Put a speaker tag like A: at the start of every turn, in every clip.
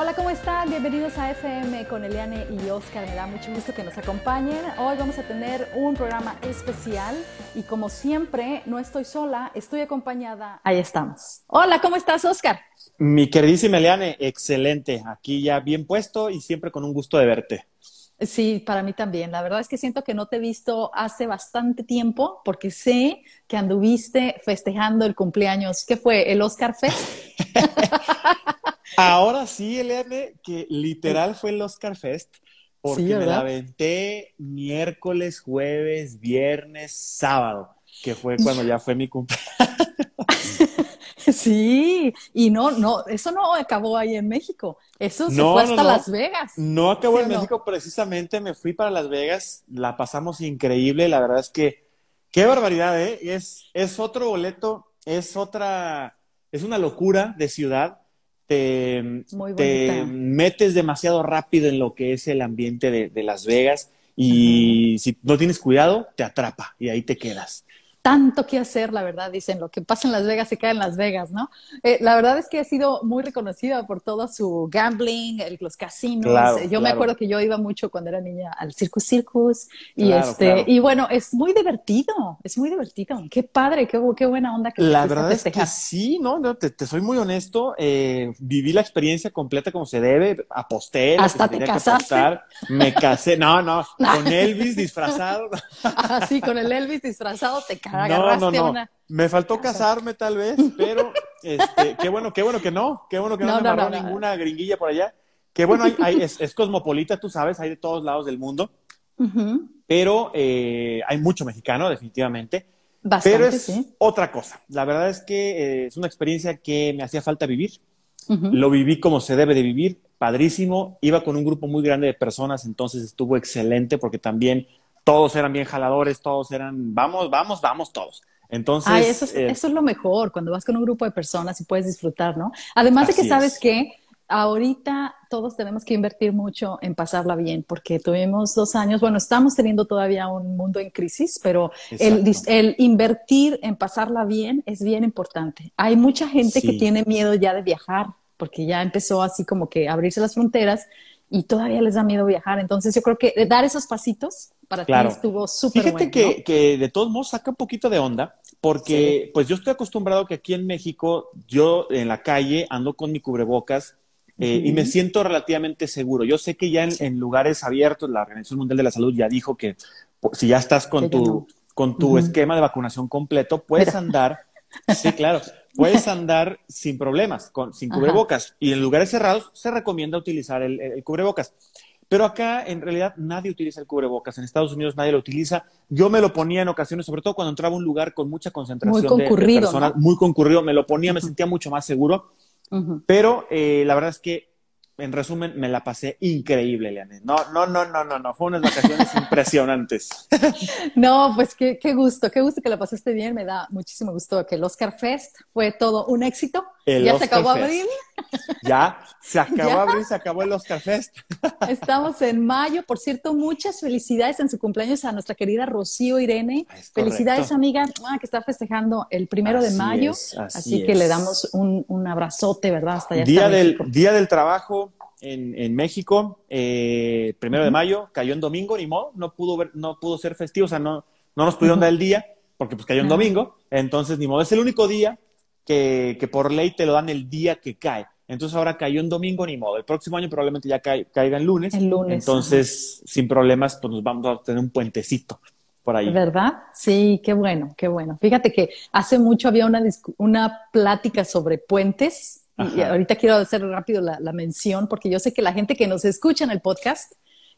A: Hola, ¿cómo están? Bienvenidos a FM con Eliane y Oscar. Me da mucho gusto que nos acompañen. Hoy vamos a tener un programa especial y como siempre, no estoy sola, estoy acompañada. Ahí estamos. Hola, ¿cómo estás, Oscar?
B: Mi queridísima Eliane, excelente. Aquí ya bien puesto y siempre con un gusto de verte.
A: Sí, para mí también. La verdad es que siento que no te he visto hace bastante tiempo porque sé que anduviste festejando el cumpleaños. ¿Qué fue? ¿El Oscar Fest?
B: Ahora sí, Eliane, que literal fue el Oscar Fest, porque me la aventé miércoles, jueves, viernes, sábado, que fue cuando ya fue mi cumpleaños.
A: Sí, y no, no, eso no acabó ahí en México, eso se fue hasta Las Vegas.
B: No acabó en México, precisamente me fui para Las Vegas, la pasamos increíble, la verdad es que, qué barbaridad, ¿eh? Es, es otro boleto, es otra, es una locura de ciudad te, te, metes demasiado rápido en lo que es el ambiente de, Las Vegas y si no tienes cuidado, te atrapa y ahí te quedas
A: tanto que hacer, la verdad, dicen, lo que pasa en Las Vegas se queda en Las Vegas, ¿no? Eh, la verdad es que ha sido muy reconocida por todo su gambling, los casinos. yo me acuerdo que yo iba mucho cuando era niña al Circus Circus y este y bueno, es muy divertido, es muy divertido. Qué padre, qué, qué buena onda que
B: La verdad es que sí, no, no te, soy muy honesto, eh, viví la experiencia completa como se debe, aposté,
A: hasta te casaste.
B: me casé, no, no, con Elvis disfrazado.
A: Así, con el Elvis disfrazado te
B: no, no, no. Me faltó casarme tal vez, pero este, qué bueno, qué bueno que no, qué bueno que no, me amarró ninguna gringuilla por allá. Qué bueno, hay, es, cosmopolita, tú sabes, hay de todos lados del mundo. Pero eh, hay mucho mexicano, definitivamente.
A: Bastante,
B: pero es otra cosa. La verdad es que eh, es una experiencia que me hacía falta vivir. Lo viví como se debe de vivir, padrísimo. Iba con un grupo muy grande de personas, entonces estuvo excelente porque también todos eran bien jaladores, todos eran, vamos, vamos, vamos todos. Entonces.
A: eso, es, eh, eso es lo mejor, cuando vas con un grupo de personas y puedes disfrutar, ¿no? Además de que sabes que ahorita todos tenemos que invertir mucho en pasarla bien, porque tuvimos dos años, bueno, estamos teniendo todavía un mundo en crisis, pero el, el, invertir en pasarla bien es bien importante. Hay mucha gente que tiene miedo ya de viajar, porque ya empezó así como que abrirse las fronteras y todavía les da miedo viajar. Entonces yo creo que dar esos pasitos para ti estuvo súper
B: bueno. Fíjate que, que, de todos modos saca un poquito de onda, porque pues yo estoy acostumbrado que aquí en México yo en la calle ando con mi cubrebocas eh, y me siento relativamente seguro. Yo sé que ya en, lugares abiertos, la Organización Mundial de la Salud ya dijo que si ya estás con tu, con tu esquema de vacunación completo, puedes andar. Sí, claro. Puedes andar sin problemas, con, sin cubrebocas. Y en lugares cerrados se recomienda utilizar el cubrebocas. Pero acá en realidad nadie utiliza el cubrebocas. En Estados Unidos nadie lo utiliza. Yo me lo ponía en ocasiones, sobre todo cuando entraba a un lugar con mucha concentración de, personas, muy concurrido, me lo ponía, me sentía mucho más seguro. Pero eh, la verdad es que en resumen, me la pasé increíble, Leane. No, no, no, no, no, no. Fue unas vacaciones impresionantes.
A: No, pues qué, qué, gusto, qué gusto que la pasaste bien. Me da muchísimo gusto que el Oscar Fest fue todo un éxito. ya se acabó abril.
B: Ya, se acabó abril, se acabó el Oscar Fest.
A: Estamos en mayo. Por cierto, muchas felicidades en su cumpleaños a nuestra querida Rocío Irene. felicidades, amiga, ah, que está festejando el primero de mayo. así, que le damos un, un, abrazote, ¿verdad?
B: Hasta allá. Día, del, día del trabajo en, México, eh, primero de mayo, cayó en domingo, ni modo, no pudo, ver, no pudo ser festivo, o sea, no, no nos pudieron dar el día, porque pues cayó en domingo, entonces ni modo, es el único día que, que, por ley te lo dan el día que cae. Entonces ahora cayó en domingo, ni modo. El próximo año probablemente ya caiga en lunes.
A: El lunes.
B: Entonces, sin problemas, pues nos vamos a tener un puentecito por ahí.
A: ¿Verdad? Sí, qué bueno, qué bueno. Fíjate que hace mucho había una, una plática sobre puentes y ahorita quiero hacer rápido la, mención porque yo sé que la gente que nos escucha en el podcast,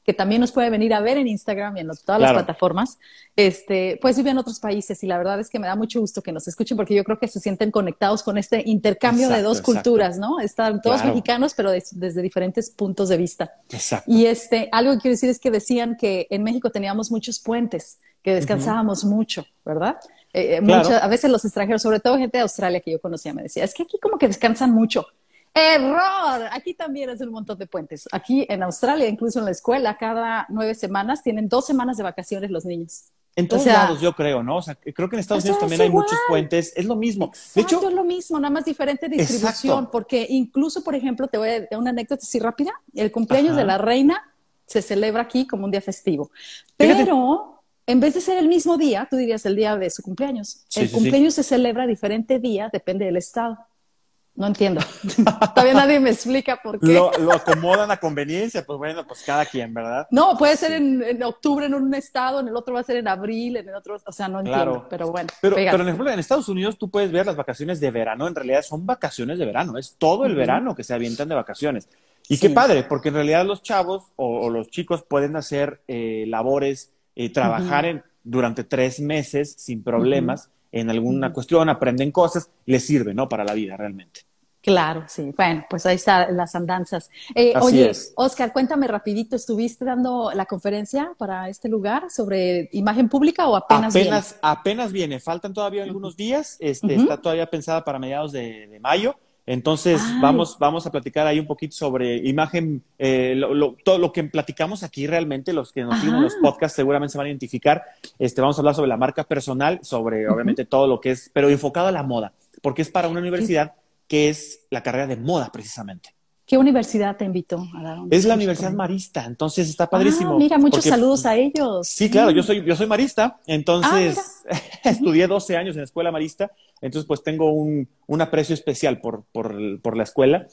A: que también nos puede venir a ver en Instagram y en todas las plataformas, este, pues vive en otros países y la verdad es que me da mucho gusto que nos escuchen porque yo creo que se sienten conectados con este intercambio de dos culturas, ¿no? Están todos mexicanos, pero desde diferentes puntos de vista.
B: Exacto.
A: Y este, algo que quiero decir es que decían que en México teníamos muchos puentes, que descansábamos mucho, ¿verdad? Eh, eh a veces los extranjeros, sobre todo gente de Australia que yo conocía, me decía, es que aquí como que descansan mucho. Error, aquí también es un montón de puentes. Aquí en Australia, incluso en la escuela, cada nueve semanas tienen dos semanas de vacaciones los niños.
B: En todos lados, yo creo, ¿no? O sea, creo que en Estados Unidos también hay muchos puentes. Es lo mismo.
A: de hecho, es lo mismo, nada más diferente distribución. Porque incluso, por ejemplo, te voy a dar una anécdota así rápida. El cumpleaños de la reina se celebra aquí como un día festivo. Pero en vez de ser el mismo día, tú dirías el día de su cumpleaños. el cumpleaños se celebra diferente día, depende del estado. No entiendo. Todavía nadie me explica por qué.
B: Lo, acomodan a conveniencia, pues bueno, pues cada quien, ¿verdad?
A: No, puede ser en, octubre en un estado, en el otro va a ser en abril, en el otro, o sea, no entiendo, pero bueno.
B: Pero, pero, ejemplo, en Estados Unidos tú puedes ver las vacaciones de verano, en realidad son vacaciones de verano, es todo el verano que se avientan de vacaciones. Y qué padre, porque en realidad los chavos o, los chicos pueden hacer eh, labores, eh, trabajar en, durante tres meses sin problemas en alguna cuestión, aprenden cosas, les sirve, ¿no? Para la vida realmente.
A: Claro, sí. Bueno, pues ahí están las andanzas. Eh, oye, Oscar, cuéntame rapidito, ¿estuviste dando la conferencia para este lugar sobre imagen pública o apenas,
B: apenas viene? Apenas viene, faltan todavía algunos días, este, está todavía pensada para mediados de, mayo. Entonces vamos, vamos a platicar ahí un poquito sobre imagen, eh, todo lo que platicamos aquí realmente, los que nos siguen en los podcasts seguramente se van a identificar. Este, vamos a hablar sobre la marca personal, sobre obviamente todo lo que es, pero enfocado a la moda, porque es para una universidad que es la carrera de moda precisamente.
A: ¿Qué universidad te invitó a dar
B: Es la Universidad Marista, entonces está padrísimo.
A: Ah, mira, muchos saludos a ellos.
B: Sí, claro, yo soy, yo soy marista, entonces ah, estudié 12 años en la escuela marista, entonces pues tengo un, un aprecio especial por, por, por la escuela.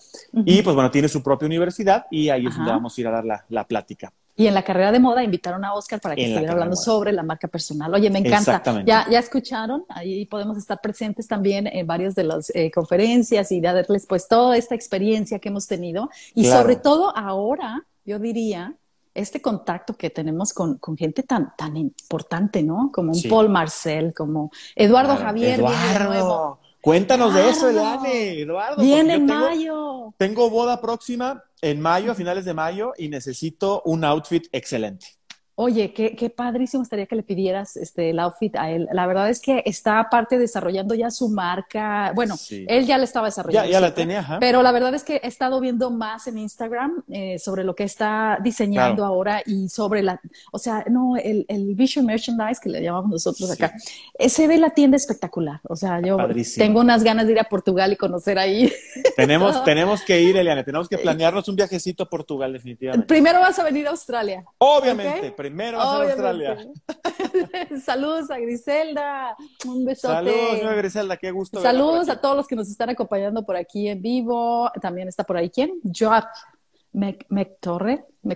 B: Y pues bueno, tiene su propia universidad y ahí es donde vamos a ir a dar la, la plática.
A: Y en la carrera de moda invitaron a Oscar para que estuviera hablando sobre la marca personal. Oye, me encanta. Ya, ya escucharon, ahí podemos estar presentes también en varias de las eh, conferencias y darles pues toda esta experiencia que hemos tenido. Y sobre todo ahora, yo diría, este contacto que tenemos con, gente tan, tan importante, ¿no? Como un Paul Marcel, como Eduardo Javier.
B: Eduardo. Cuéntanos de eso, Eliane, Eduardo.
A: Viene en mayo.
B: Tengo boda próxima en mayo, a finales de mayo, y necesito un outfit excelente.
A: Oye, qué, qué, padrísimo estaría que le pidieras este, el outfit a él. La verdad es que está aparte desarrollando ya su marca. Bueno, él ya le estaba desarrollando.
B: Ya, ya la tenía,
A: Pero la verdad es que he estado viendo más en Instagram eh, sobre lo que está diseñando ahora y sobre la, o sea, no, el, el Vision Merchandise que le llamamos nosotros acá. Eh, se ve la tienda espectacular. O sea, yo tengo unas ganas de ir a Portugal y conocer ahí.
B: Tenemos, tenemos que ir, Eliane, tenemos que planearnos un viajecito a Portugal, definitivamente.
A: Primero vas a venir a Australia.
B: Obviamente, primero a Australia.
A: Saludos a Griselda, un besote.
B: Saludos, señora Griselda, qué gusto.
A: Saludos a todos los que nos están acompañando por aquí en vivo. También está por ahí, ¿quién? Joab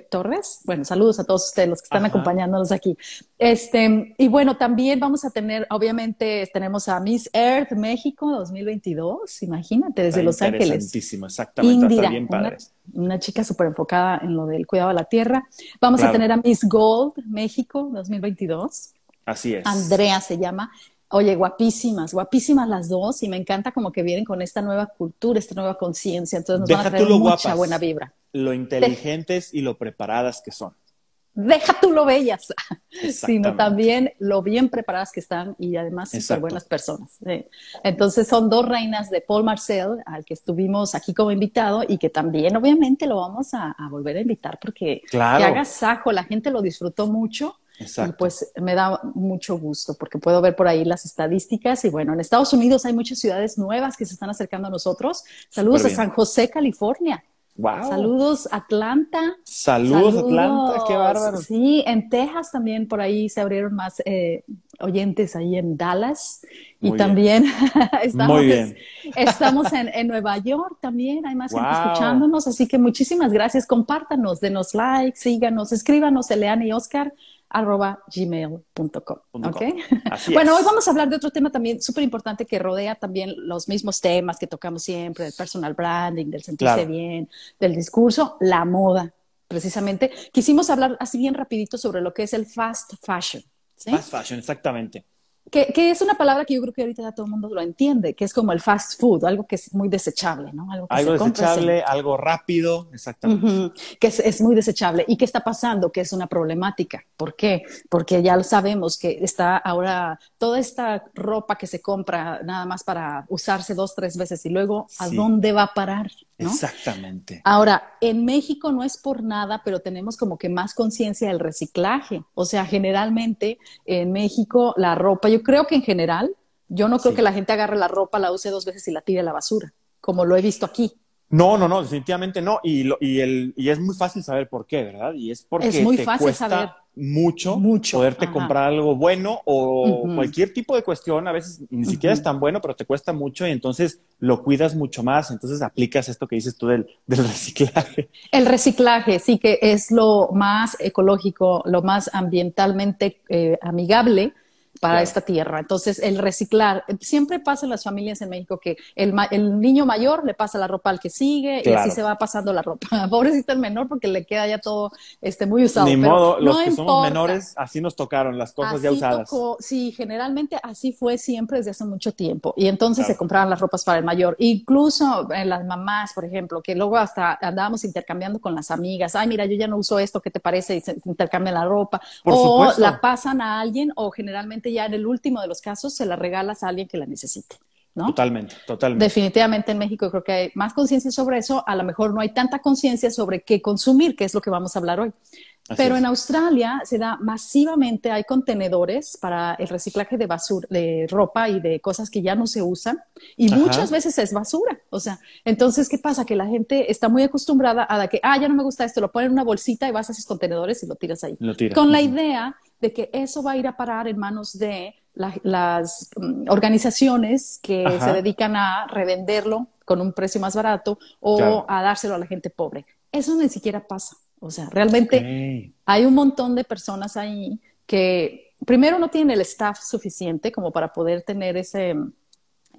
A: Torres. Bueno, saludos a todos ustedes los que están acompañándonos aquí. Este, y bueno, también vamos a tener, obviamente, tenemos a Miss Earth México 2022, imagínate, desde Los Ángeles.
B: exactamente, Indira, bien padre.
A: Una, chica súper enfocada en lo del cuidado de la tierra. Vamos a tener a Miss Gold México 2022.
B: Así es.
A: Andrea se llama. Oye, guapísimas, guapísimas las dos y me encanta como que vienen con esta nueva cultura, esta nueva conciencia, entonces nos van a traer mucha buena vibra.
B: Lo inteligentes y lo preparadas que son.
A: Deja tú lo bellas, sino también lo bien preparadas que están y además súper buenas personas. Entonces son dos reinas de Paul Marcel, al que estuvimos aquí como invitado y que también obviamente lo vamos a, volver a invitar porque claro. que haga sajo, la gente lo disfrutó mucho y pues me da mucho gusto porque puedo ver por ahí las estadísticas y bueno, en Estados Unidos hay muchas ciudades nuevas que se están acercando a nosotros. Saludos a San José, California.
B: Wow.
A: Saludos Atlanta.
B: Saludos, Atlanta, qué bárbaro.
A: Sí, en Texas también por ahí se abrieron más eh, oyentes ahí en Dallas. y también estamos, estamos en, en, Nueva York también, hay más gente escuchándonos, así que muchísimas gracias, compártanos, denos like, síganos, escríbanos, Eleana y Oscar, arroba gmail.com. ¿okay? bueno, hoy vamos a hablar de otro tema también súper importante que rodea también los mismos temas que tocamos siempre, del personal branding, del sentirse bien, del discurso, la moda, precisamente. Quisimos hablar así bien rapidito sobre lo que es el fast fashion.
B: Fast fashion, exactamente.
A: Que, que, es una palabra que yo creo que ahorita ya todo el mundo lo entiende, que es como el fast food, algo que es muy desechable, ¿no?
B: Algo, que desechable, algo rápido, exactamente.
A: Que es, es, muy desechable. ¿Y qué está pasando? Que es una problemática. ¿Por qué? Porque ya lo sabemos que está ahora toda esta ropa que se compra nada más para usarse dos, tres veces y luego, ¿a dónde va a parar?
B: Exactamente.
A: Ahora, en México no es por nada, pero tenemos como que más conciencia del reciclaje. O sea, generalmente en México la ropa, yo creo que en general, yo no creo que la gente agarre la ropa, la use dos veces y la tire a la basura, como lo he visto aquí.
B: No, no, no, definitivamente no. Y, lo, y, el, y es muy fácil saber por qué, ¿verdad? Y es porque
A: es muy
B: te
A: fácil
B: cuesta
A: saber.
B: mucho,
A: Mucho,
B: poderte
A: ajá.
B: comprar algo bueno o cualquier tipo de cuestión. A veces ni siquiera es tan bueno, pero te cuesta mucho y entonces lo cuidas mucho más. Entonces aplicas esto que dices tú del, del reciclaje.
A: El reciclaje, sí que es lo más ecológico, lo más ambientalmente eh, amigable para
B: Claro.
A: esta tierra. Entonces, el reciclar, siempre pasa en las familias en México que el, el niño mayor le pasa la ropa al que sigue y así se va pasando la ropa. Pobrecito el menor porque le queda ya todo este, muy usado.
B: Ni
A: pero
B: modo, los
A: no
B: que somos menores, así nos tocaron las cosas ya usadas.
A: tocó, sí, generalmente así fue siempre desde hace mucho tiempo. Y entonces
B: Claro.
A: se compraban las ropas para el mayor. Incluso en las mamás, por ejemplo, que luego hasta andábamos intercambiando con las amigas. Ay, mira, yo ya no uso esto, ¿qué te parece? Y se intercambian la ropa.
B: Por
A: o
B: supuesto.
A: la pasan a alguien, o generalmente ya en el último de los casos se la regalas a alguien que la necesite. ¿no?
B: Totalmente, totalmente.
A: Definitivamente en México creo que hay más conciencia sobre eso. A lo mejor no hay tanta conciencia sobre qué consumir, que es lo que vamos a hablar hoy.
B: Así
A: Pero
B: es.
A: en Australia se da masivamente, hay contenedores para el reciclaje de basura, de ropa y de cosas que ya no se usan y
B: Ajá.
A: muchas veces es basura. O sea, entonces, ¿qué pasa? Que la gente está muy acostumbrada a que, ah, ya no me gusta esto, lo ponen en una bolsita y vas a esos contenedores y lo tiras ahí.
B: Lo tiras.
A: Con la idea de que eso va a ir a parar en manos de la- las mm, organizaciones que
B: Ajá.
A: se dedican a revenderlo con un precio más barato o
B: Claro.
A: a dárselo a la gente pobre. Eso ni siquiera pasa. O sea, realmente hay un montón de personas ahí que primero no tienen el staff suficiente como para poder tener ese,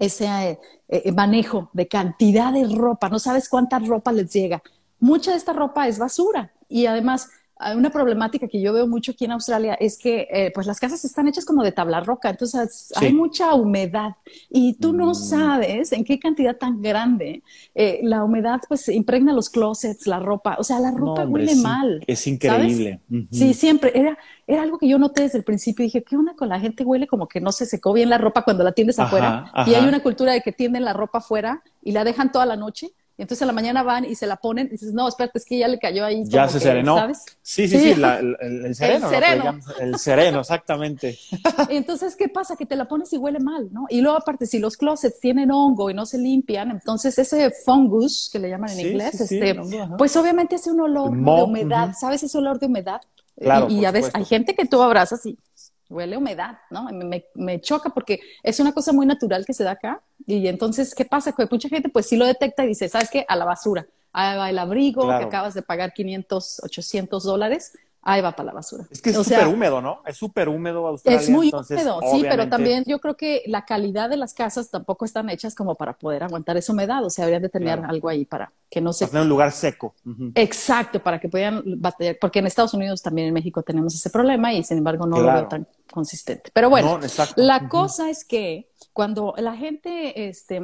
A: ese eh, eh, manejo de cantidad de ropa. No sabes cuánta ropa les llega. Mucha de esta ropa es basura y además hay una problemática que yo veo mucho aquí en Australia es que eh, pues las casas están hechas como de tabla roca, entonces
B: Sí.
A: hay mucha humedad y tú no
B: Mm.
A: sabes en qué cantidad tan grande eh, la humedad pues impregna los closets, la ropa, o sea, la
B: No,
A: ropa
B: hombre,
A: huele
B: es
A: mal.
B: Es increíble.
A: Sí, siempre. Era, era algo que yo noté desde el principio. Dije, ¿qué onda con la gente? Huele como que no se secó bien la ropa cuando la tiendes
B: Ajá,
A: afuera.
B: ajá.
A: Y hay una cultura de que tienden la ropa afuera y la dejan toda la noche. Y entonces a la mañana van y se la ponen y dices, no, espérate, es que ya le cayó ahí.
B: Ya se
A: que,
B: serenó.
A: ¿sabes?
B: Sí, sí,
A: Sí.
B: sí, la- el, sereno. El sereno, exactamente.
A: Y entonces, ¿qué pasa? Que te la pones y huele mal, ¿no? Y luego, aparte, si los closets tienen hongo y no se limpian, entonces ese fungus, que le llaman en
B: Sí,
A: inglés,
B: sí,
A: este,
B: hongo,
A: pues obviamente hace un olor de humedad. ¿Sabes ese olor de humedad?
B: Claro,
A: y y a veces hay gente que tú abrazas y huele a humedad, ¿no? Me, choca porque es una cosa muy natural que se da acá. Y entonces, ¿qué pasa? Que mucha gente pues sí lo detecta y dice, ¿sabes qué? A la basura. Ahí va el abrigo
B: Claro.
A: que acabas de pagar 500, 800 dólares. Ahí va para la basura.
B: Es que es súper húmedo, ¿no? Es súper húmedo Australia.
A: es muy
B: entonces,
A: húmedo, sí, pero también yo creo que la calidad de las casas tampoco están hechas como para poder aguantar esa humedad, o sea, habrían de tener
B: Claro.
A: algo ahí para que no se...
B: para tener un lugar seco.
A: Exacto, para que puedan batallar, porque en Estados Unidos también en México tenemos ese problema y sin embargo no lo veo tan consistente. Pero bueno,
B: No, exacto.
A: la cosa es que cuando la gente este,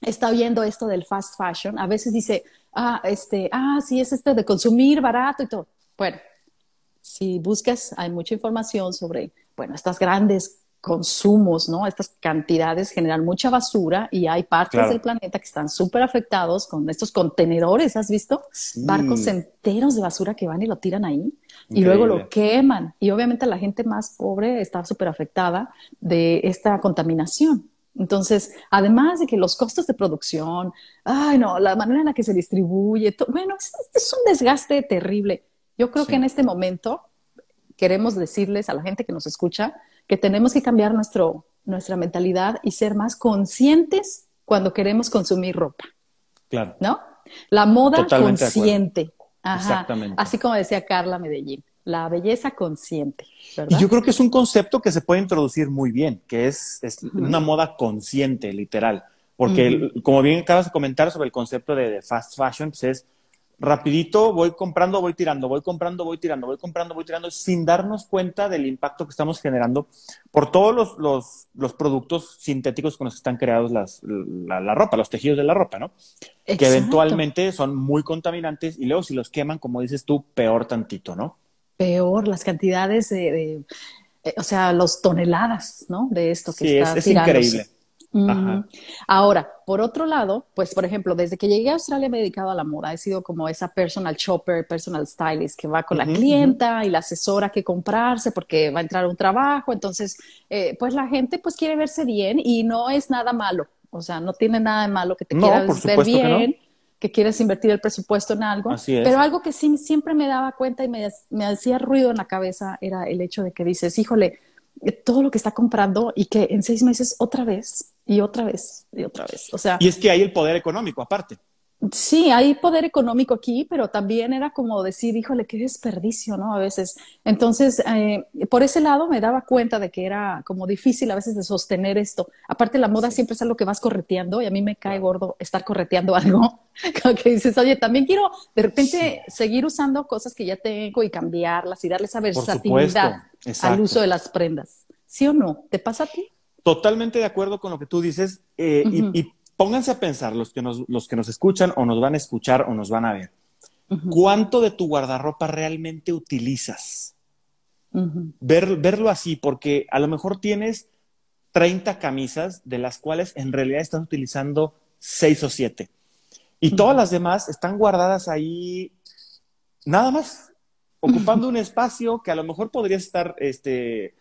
A: está viendo esto del fast fashion, a veces dice, ah, este, ah, sí, es este de consumir barato y todo. Bueno, si buscas, hay mucha información sobre, bueno, estas grandes consumos, ¿no? Estas cantidades generan mucha basura y hay partes
B: Claro.
A: del planeta que están súper afectados con estos contenedores, ¿has visto?
B: Sí.
A: Barcos enteros de basura que van y lo tiran ahí y luego lo queman. Y obviamente la gente más pobre está súper afectada de esta contaminación. Entonces, además de que los costos de producción, ay no, la manera en la que se distribuye, bueno, es, es un desgaste terrible. Yo creo
B: Sí.
A: que en este momento queremos decirles a la gente que nos escucha que tenemos que cambiar nuestro, nuestra mentalidad y ser más conscientes cuando queremos consumir ropa,
B: Claro.
A: ¿no? La moda
B: Totalmente
A: consciente. Ajá.
B: Exactamente.
A: Así como decía Carla Medellín, la belleza consciente,
B: yo creo que es un concepto que se puede introducir muy bien, que es, una moda consciente, literal. Porque, como bien acabas de comentar sobre el concepto de, de fast fashion, pues es rapidito, voy comprando, voy tirando, voy comprando, voy tirando, voy comprando, voy tirando, sin darnos cuenta del impacto que estamos generando por todos los, los, los productos sintéticos con los que están creados las, la, la ropa, los tejidos de la ropa, ¿no? Que eventualmente son muy contaminantes y luego si los queman, como dices tú, peor tantito, ¿no?
A: Peor, las cantidades de, de- eh, o sea, los toneladas, ¿no? De esto que
B: Sí, es,
A: está
B: es
A: tirándose.
B: increíble.
A: Ahora, por otro lado, pues por ejemplo, desde que llegué a Australia me he dedicado a la moda, he sido como esa personal shopper, personal stylist que va con la clienta y la asesora que comprarse porque va a entrar a un trabajo, entonces, eh, pues la gente pues quiere verse bien y no es nada malo, o sea, no tiene nada de malo que te quieras ver bien. Que, quieres invertir el presupuesto en algo, pero algo que sí siempre me daba cuenta y me, me hacía ruido en la cabeza era el hecho de que dices, híjole, todo lo que está comprando y que en seis meses otra vez y otra vez y otra vez. O sea,
B: y es que hay el poder económico aparte.
A: Sí, hay poder económico aquí, pero también era como decir, híjole, qué desperdicio, ¿no? A veces. Entonces, eh, por ese lado me daba cuenta de que era como difícil a veces de sostener esto. Aparte, la moda siempre es algo que vas correteando y a mí me cae gordo estar correteando algo. como que dices, oye, también quiero de repente seguir usando cosas que ya tengo y cambiarlas y darle esa versatilidad al uso de las prendas. ¿Sí o no? ¿Te pasa a ti?
B: Totalmente de acuerdo con lo que tú dices eh, y pónganse a pensar los que, nos, los que nos escuchan o nos van a escuchar o nos van a ver. ¿Cuánto de tu guardarropa realmente utilizas? Ver, verlo así, porque a lo mejor tienes 30 camisas, de las cuales en realidad estás utilizando 6 o 7. Y todas las demás están guardadas ahí, nada más, ocupando un espacio que a lo mejor podrías estar este,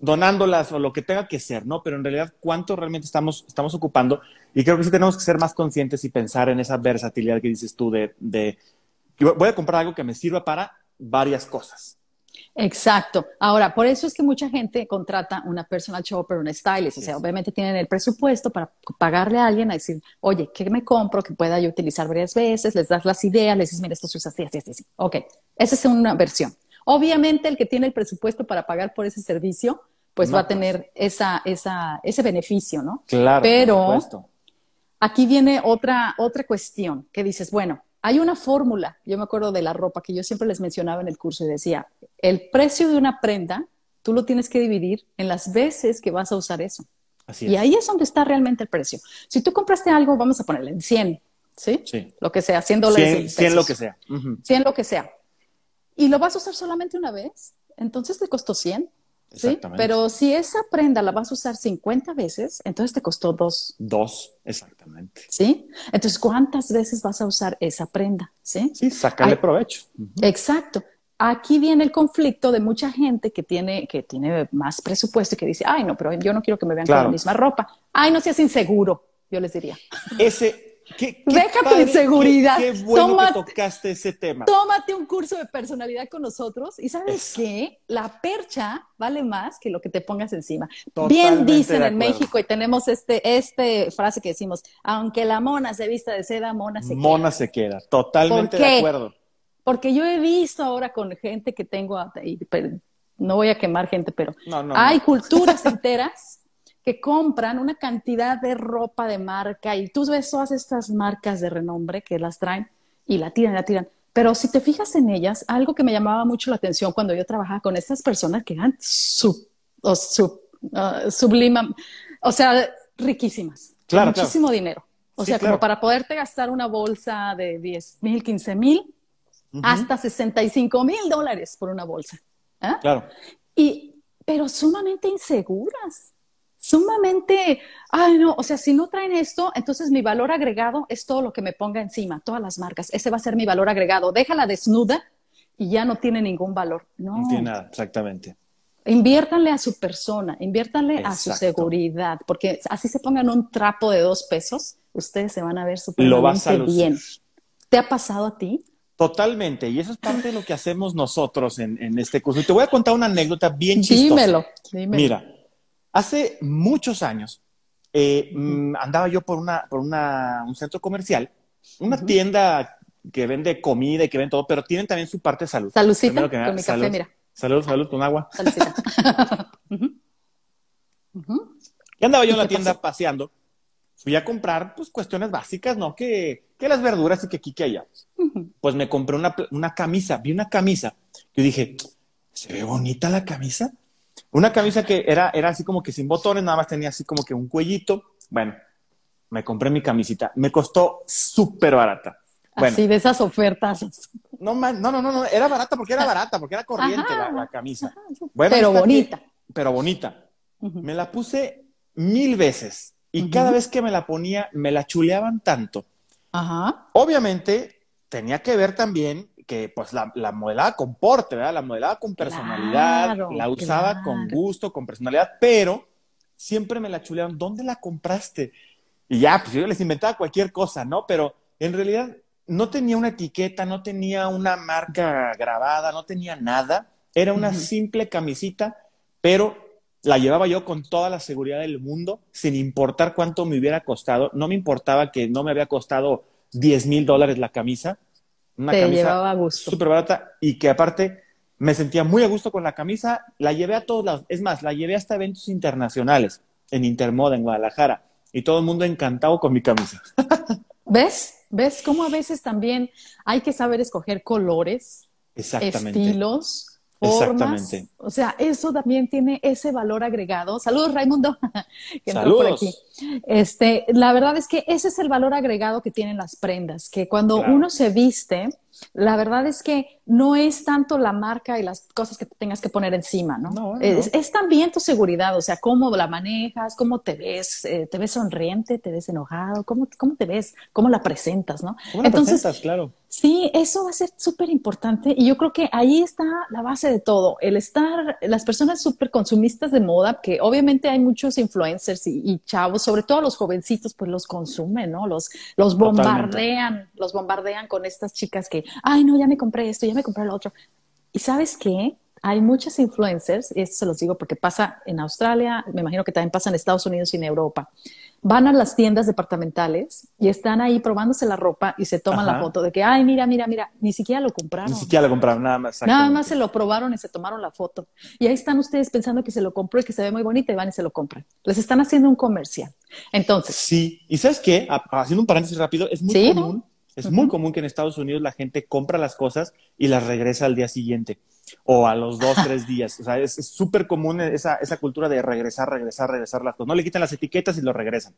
B: donándolas o lo que tenga que ser, ¿no? Pero en realidad, ¿cuánto realmente estamos, estamos ocupando? Y creo que sí tenemos que ser más conscientes y pensar en esa versatilidad que dices tú de, de voy a comprar algo que me sirva para varias cosas.
A: Exacto. Ahora, por eso es que mucha gente contrata una personal shopper, una stylist. O sea, obviamente tienen el presupuesto para pagarle a alguien a decir, oye, ¿qué me compro que pueda yo utilizar varias veces? Les das las ideas, les dices, mira, esto se usa así, así, así, así. Ok, esa es una versión. Obviamente, el que tiene el presupuesto para pagar por ese servicio pues va a tener esa, esa, ese beneficio, ¿no?
B: Claro.
A: Pero aquí viene otra, otra cuestión que dices, bueno, hay una fórmula, yo me acuerdo de la ropa que yo siempre les mencionaba en el curso y decía, el precio de una prenda, tú lo tienes que dividir en las veces que vas a usar eso. Así es. Y ahí es donde está realmente el precio. Si tú compraste algo, vamos a ponerle en 100, ¿sí? Sí. Lo que sea, 100 dólares.
B: 100, lo que sea.
A: 100 lo que sea. Y lo vas a usar solamente una vez, entonces te costó 100. ¿Sí? Pero si esa prenda la vas a usar 50 veces, entonces te costó dos.
B: Dos, exactamente.
A: ¿Sí? Entonces, ¿cuántas veces vas a usar esa prenda? Sí,
B: sí sácale provecho.
A: Exacto. Aquí viene el conflicto de mucha gente que tiene, que tiene más presupuesto y que dice, ay, no, pero yo no quiero que me vean con la misma ropa. Ay, no seas inseguro, yo les diría.
B: Ese,
A: Deja tu inseguridad.
B: Qué, bueno que tocaste ese tema.
A: Tómate un curso de personalidad con nosotros y ¿sabes qué? La percha vale más que lo que te pongas encima. Bien dicen en México y tenemos este, este frase que decimos, aunque la mona se vista de seda, mona se
B: queda. Mona se queda, totalmente de acuerdo.
A: Porque yo he visto ahora con gente que tengo, no voy a quemar gente, pero hay culturas enteras que compran una cantidad de ropa de marca y tú ves todas estas marcas de renombre que las traen y la tiran, la tiran. Pero si te fijas en ellas, algo que me llamaba mucho la atención cuando yo trabajaba con estas personas que eran sub, o sub, uh, subliman, o sea, riquísimas, claro, muchísimo dinero. O sea, como para poderte gastar una bolsa de 10 mil, 15 mil, hasta 65 mil dólares por una bolsa. ¿eh?
B: Claro.
A: Y, pero sumamente inseguras sumamente, ay no, o sea, si no traen esto, entonces mi valor agregado es todo lo que me ponga encima, todas las marcas, ese va a ser mi valor agregado. Déjala desnuda y ya no tiene ningún valor. No,
B: no tiene nada, exactamente.
A: Inviértanle a su persona, inviértanle a su seguridad, porque así se pongan un trapo de dos pesos, ustedes se van a ver súper bien. ¿Te ha pasado a ti?
B: Totalmente, y eso es parte de lo que hacemos nosotros en, en este curso. Y te voy a contar una anécdota bien chistosa.
A: Dímelo, dímelo.
B: Mira, Hace muchos años eh, mm, andaba yo por, una, por una, un centro comercial, una tienda que vende comida y que vende todo, pero tienen también su parte de salud.
A: Saludcita, con mi café, mira.
B: Salud, salud, con agua. Y andaba yo en la tienda paseando. Fui a comprar, pues, cuestiones básicas, ¿no? Que, que las verduras y que aquí, que allá. Pues me compré una, una camisa, vi una camisa. Yo dije, ¿se ve bonita la camisa? Una camisa que era, era así como que sin botones, nada más tenía así como que un cuellito. Bueno, me compré mi camisita. Me costó súper barata.
A: así de esas ofertas.
B: No, no, no, no, era barata porque era barata, porque era corriente la, camisa.
A: pero bonita.
B: pero bonita. Me la puse mil veces y cada vez que me la ponía, me la chuleaban tanto. Ajá. Obviamente, tenía que ver también que pues la, la, modelaba con porte, ¿verdad? La modelaba con personalidad, la usaba con gusto, con personalidad, pero siempre me la chuleaban. ¿Dónde la compraste? Y ya, pues yo les inventaba cualquier cosa, ¿no? Pero en realidad no tenía una etiqueta, no tenía una marca grabada, no tenía nada. Era una simple camisita, pero la llevaba yo con toda la seguridad del mundo, sin importar cuánto me hubiera costado. No me importaba que no me había costado 10 mil dólares la camisa.
A: Una Te llevaba a gusto.
B: Súper barata y que aparte me sentía muy a gusto con la camisa. La llevé a todos lados. Es más, la llevé hasta eventos internacionales en Intermoda, en Guadalajara. Y todo el mundo encantado con mi camisa.
A: ¿Ves? ¿Ves cómo a veces también hay que saber escoger colores, estilos, formas? Exactamente. O sea, eso también tiene ese valor agregado. Saludos, Raimundo, que Saludos. por aquí. Este, la verdad es que ese es el valor agregado que tienen las prendas, que cuando uno se viste, la verdad es que no es tanto la marca y las cosas que tengas que poner encima, ¿no? Es, también tu seguridad, o sea, cómo la manejas, cómo te ves, eh, te ves sonriente, te ves enojado, cómo, cómo te ves, cómo la presentas, ¿no?
B: ¿Cómo la presentas, claro.
A: Sí, eso va a ser súper importante y yo creo que ahí está la base de todo, el estar, las personas súper consumistas de moda, que obviamente hay muchos influencers y, chavos, sobre todo los jovencitos, pues los consumen, ¿no? Los, los bombardean, los bombardean con estas chicas que, ay, no, ya me compré esto, ya me compré lo otro. Y sabes qué? Hay muchas influencers, y esto se los digo porque pasa en Australia, me imagino que también pasa en Estados Unidos y en Europa. Van a las tiendas departamentales y están ahí probándose la ropa y se toman la foto de que, ay, mira, mira, mira, ni siquiera lo compraron.
B: Ni siquiera lo compraron, nada más.
A: Nada más se lo probaron y se tomaron la foto. Y ahí están ustedes pensando que se lo compró y que se ve muy bonito y van y se lo compran. Les están haciendo un comercial. Entonces.
B: Sí, y ¿sabes qué? Haciendo un paréntesis rápido, es muy común es muy común que en Estados Unidos la gente compra las cosas y las regresa al día siguiente o a los dos, tres días. O sea, es súper común esa, esa cultura de regresar, regresar, regresar las cosas. No le quitan las etiquetas y lo regresan.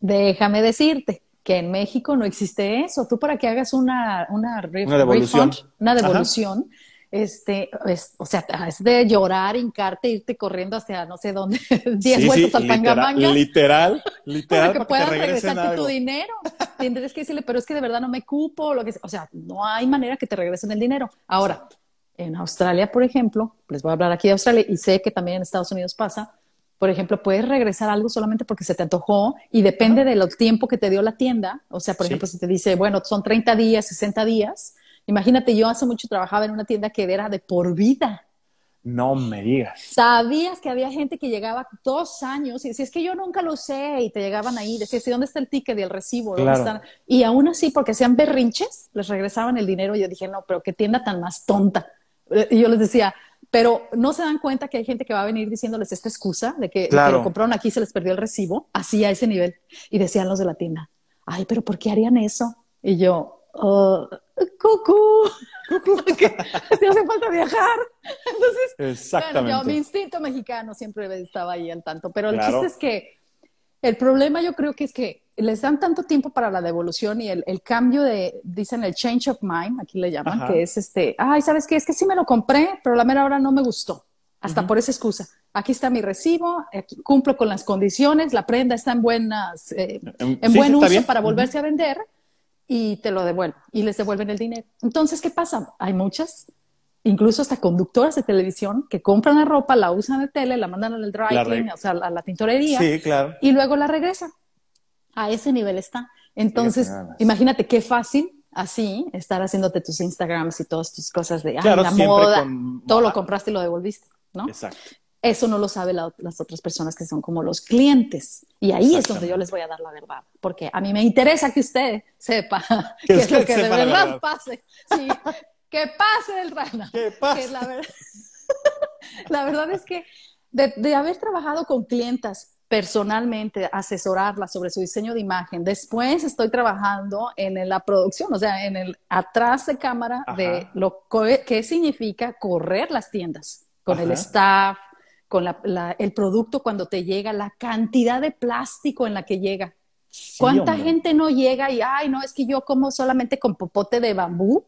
A: Déjame decirte que en México no existe eso. Tú para que hagas una, una,
B: devolución,
A: una devolución este, o sea, es de llorar, hincarte, irte corriendo hacia no sé dónde, 10 vueltas al pangamanga.
B: Literal, literal.
A: para que puedas regresarte tu dinero. Tendrías que decirle, pero es que de verdad no me cupo, lo que O sea, no hay manera que te regresen el dinero. Ahora, en Australia, por ejemplo, les voy a hablar aquí de Australia y sé que también en Estados Unidos pasa, por ejemplo, puedes regresar algo solamente porque se te antojó y depende del tiempo que te dio la tienda. O sea, por ejemplo, si te dice, bueno, son 30 días, 60 días, Imagínate, yo hace mucho trabajaba en una tienda que era de por vida.
B: No me digas.
A: Sabías que había gente que llegaba dos años y decía, es que yo nunca lo sé, y te llegaban ahí, decías, ¿y dónde está el ticket y el recibo? Y aún así, porque hacían berrinches, les regresaban el dinero y yo dije, no, pero qué tienda tan más tonta. Y yo les decía, pero no se dan cuenta que hay gente que va a venir diciéndoles esta excusa de que, lo compraron aquí se les perdió el recibo, así a ese nivel. Y decían los de la tienda, ay, pero ¿por qué harían eso? Y yo, oh, cucú, te hace falta viajar. Entonces, Exactamente. Bueno, mi instinto mexicano siempre estaba ahí al tanto, pero el chiste es que el problema yo creo que es que les dan tanto tiempo para la devolución y el, cambio de, dicen el change of mind, aquí le llaman, que es este, ay, ¿sabes qué? Es que sí me lo compré, pero la mera hora no me gustó, hasta por esa excusa. Aquí está mi recibo, cumplo con las condiciones, la prenda está en buenas, eh, en buen uso para volverse a vender y te lo devuelven y les devuelven el dinero. Entonces, ¿qué pasa? Hay muchas, incluso hasta conductoras de televisión que compran la ropa, la usan de tele, la mandan al dry clean, o sea, a la tintorería,
B: sí, claro.
A: y luego la regresan. A ese nivel está. Entonces, imagínate qué fácil así estar haciéndote tus Instagrams y todas tus cosas de la moda, todo lo compraste y lo devolviste, ¿no? Exacto. Eso no lo saben las otras personas que son como los clientes. Y ahí es donde yo les voy a dar la verdad, porque a mí me interesa que usted sepa que es lo que de verdad, pase. Sí, que pase el rana.
B: Que pase.
A: la, verdad, la, verdad es que de, de haber trabajado con clientas personalmente, asesorarlas sobre su diseño de imagen, después estoy trabajando en la producción, o sea, en el atrás de cámara de lo que significa correr las tiendas con el staff, con el producto cuando te llega, la cantidad de plástico en la que llega. ¿Cuánta gente no llega y, ay, no, es que yo como solamente con popote de bambú?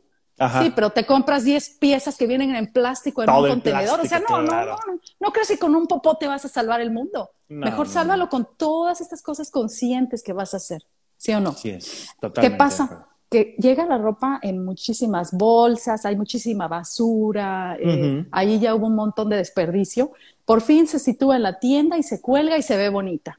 A: Sí, pero te compras 10 piezas que vienen en plástico en un contenedor. o sea, no, no, no, no, crees que con un popote vas a salvar el mundo. Mejor sálvalo con todas estas cosas conscientes que vas a hacer. ¿Sí o no?
B: Sí, es totalmente.
A: ¿Qué pasa? Que llega la ropa en muchísimas bolsas, hay muchísima basura, eh, ahí ya hubo un montón de desperdicio. Por fin se sitúa en la tienda y se cuelga y se ve bonita.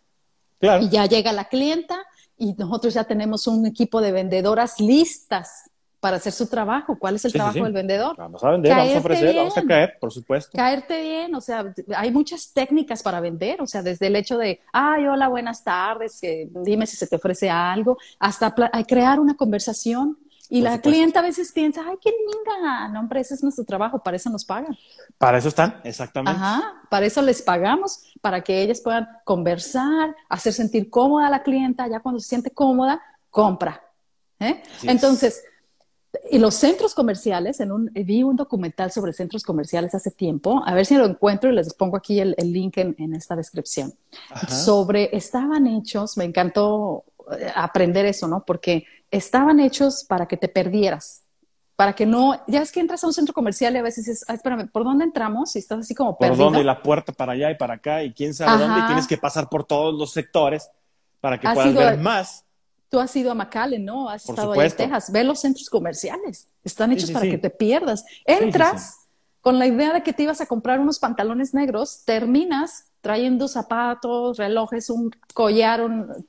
A: Claro. Y ya llega la clienta y nosotros ya tenemos un equipo de vendedoras listas para hacer su trabajo. ¿Cuál es el trabajo del vendedor?
B: Vamos a vender, vamos a ofrecer, vamos a caer, por supuesto.
A: Caerte bien, o sea, hay muchas técnicas para vender, o sea, desde el hecho de, ay, hola, buenas tardes, dime si se te ofrece algo, hasta crear una conversación. Y la clienta a veces piensa, ay, qué linda, no, hombre, ese es nuestro trabajo, para eso nos pagan.
B: Para eso están, exactamente.
A: Ajá, para eso les pagamos, para que ellas puedan conversar, hacer sentir cómoda a la clienta, ya cuando se siente cómoda, compra. ¿eh? Entonces, y los centros comerciales, en un, vi un documental sobre centros comerciales hace tiempo, a ver si lo encuentro y les pongo aquí el, link en, esta descripción, sobre, estaban hechos, me encantó eh, aprender eso, ¿no? Porque estaban hechos para que te perdieras, para que no, ya es que entras a un centro comercial y a veces dices, espérame, ¿por dónde entramos? Y estás así como perdido.
B: ¿Por dónde? La puerta para allá y para acá y quién sabe dónde, y tienes que pasar por todos los sectores para que puedas ver más
A: Tú has ido a McAllen, ¿no? Has estado ahí en Texas. Ve los centros comerciales. Están hechos para que te pierdas. Entras con la idea de que te ibas a comprar unos pantalones negros, terminas trayendo zapatos, relojes, un collar, un...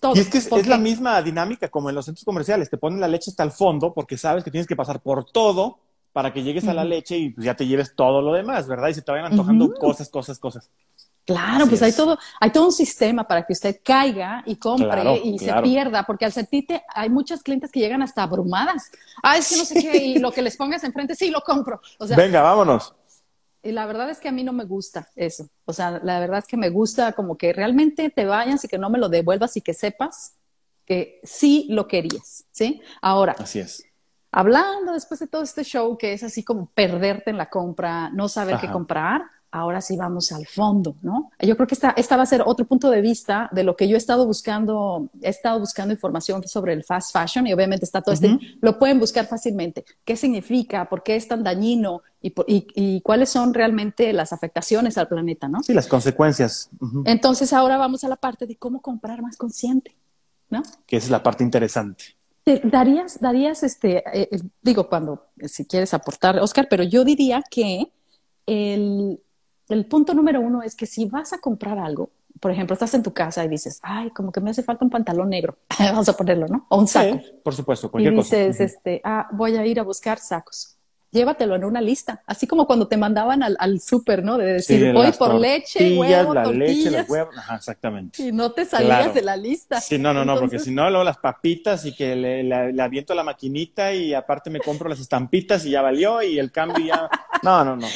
B: Todo. Y es que es, la misma dinámica como en los centros comerciales. Te ponen la leche hasta el fondo porque sabes que tienes que pasar por todo para que llegues a la leche y pues ya te lleves todo lo demás, ¿verdad? Y se te vayan antojando cosas, cosas, cosas.
A: Claro, pues hay todo, hay todo un sistema para que usted caiga y compre y se pierda, porque al sentirte, hay muchas clientes que llegan hasta abrumadas. Ah, es que no sé qué, y lo que les pongas enfrente, sí, lo compro.
B: Venga, vámonos.
A: Y la verdad es que a mí no me gusta eso. O sea, la verdad es que me gusta como que realmente te vayas y que no me lo devuelvas y que sepas que sí lo querías, ¿sí? Ahora.
B: Así es.
A: Hablando después de todo este show que es así como perderte en la compra, no saber qué comprar, ahora sí vamos al fondo, ¿no? Yo creo que esta, esta va a ser otro punto de vista de lo que yo he estado buscando, he estado buscando información sobre el fast fashion y obviamente está todo este, lo pueden buscar fácilmente. ¿Qué significa? ¿Por qué es tan dañino? Y, y, cuáles son realmente las afectaciones al planeta, ¿no?
B: Sí, las consecuencias.
A: Entonces ahora vamos a la parte de cómo comprar más consciente, ¿no?
B: Que es la parte interesante.
A: darías, darías, este, eh, eh, digo, cuando, si quieres aportar, Oscar, pero yo diría que el, el punto número uno es que si vas a comprar algo, por ejemplo, estás en tu casa y dices, ay, como que me hace falta un pantalón negro, vamos a ponerlo, ¿no? O un saco.
B: por supuesto, cualquier
A: y dices, este, ah, voy a ir a buscar sacos. Llévatelo en una lista, así como cuando te mandaban al, al súper, ¿no? De decir, voy por leche, huevo, la leche, los huevos,
B: Ajá, exactamente.
A: Y no te salías de la lista.
B: Sí, no, no, no, porque si no, luego las papitas y que le, le, aviento la maquinita y aparte me compro las estampitas y ya valió y el cambio ya... No, no, no.